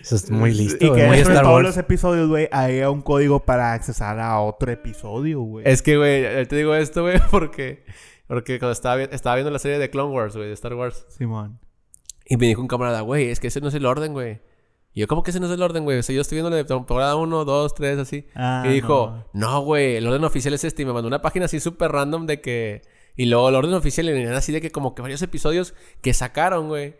Eso es muy listo, Y que Muy dentro de Star todos los episodios, güey, haya un código para accesar a otro episodio, güey. es que, güey, eh, te digo esto, güey, porque... Porque cuando estaba, estaba viendo la serie de Clone Wars, güey, de Star Wars. Simón. Y me dijo un camarada, güey, es que ese no es el orden, güey. Y yo, ¿cómo que ese no es el orden, güey? O sea, yo estoy viendo la de temporada 1, 2, 3, así. Ah, y dijo, no, güey, el orden oficial es este. Y me mandó una página así súper random de que... Y luego el orden oficial y venía así de que como que varios episodios que sacaron, güey.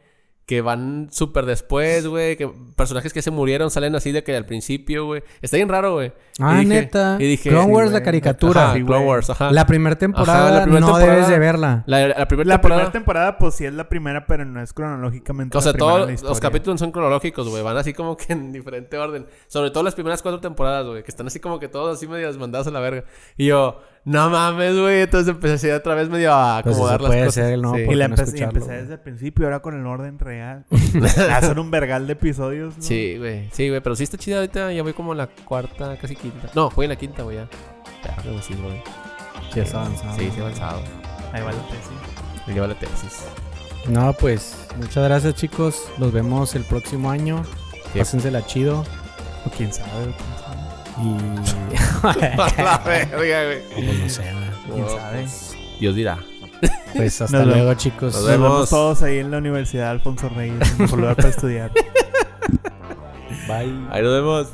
Que van súper después, güey. Que personajes que se murieron salen así de que al principio, güey. Está bien raro, güey. Ah, Y dije- neta. Y dije... Clone sí, Wars, la caricatura. Ajá, Sí, Clone. Wars, ajá. La primera temporada Ajá, la primera no temporada- debes de verla. La, la primera La temporada... primera temporada, pues sí es la primera, pero no es cronológicamente O sea, todos los capítulos son cronológicos, güey. Van así como que en diferente orden. Sobre todo las primeras cuatro temporadas, güey. Que están así como que todos así medio mandados a la verga. Y yo, no mames, güey. Entonces empecé así otra vez medio a Pues acomodar las puede cosas. ser, ¿no? Sí. Y ¿Por la no empecé, y empecé desde el principio, ahora con el orden real. Hacen un vergal de episodios, ¿no? Sí, güey. Sí, güey. Pero sí está chida ahorita. Ya voy como en la cuarta, casi quinta. No, voy en la quinta, güey, ya. Ya, algo así, güey. Sí, es avanzado. Sí, sí, avanzado. Ahí va la tesis. Me lleva la tesis. No, pues, muchas gracias, chicos. Los vemos el próximo año. Sí. Pásensela chido. O quién sabe, o quién sabe. Y. la verga, güey. Pues no sé, güey. ¿Quién No, sabe? pues, Dios dirá. Pues hasta Nos vemos. luego, chicos. Nos Nos vemos vemos. todos ahí en la Universidad Alfonso Reyes, en un lugar para estudiar. Bye. Ahí nos vemos.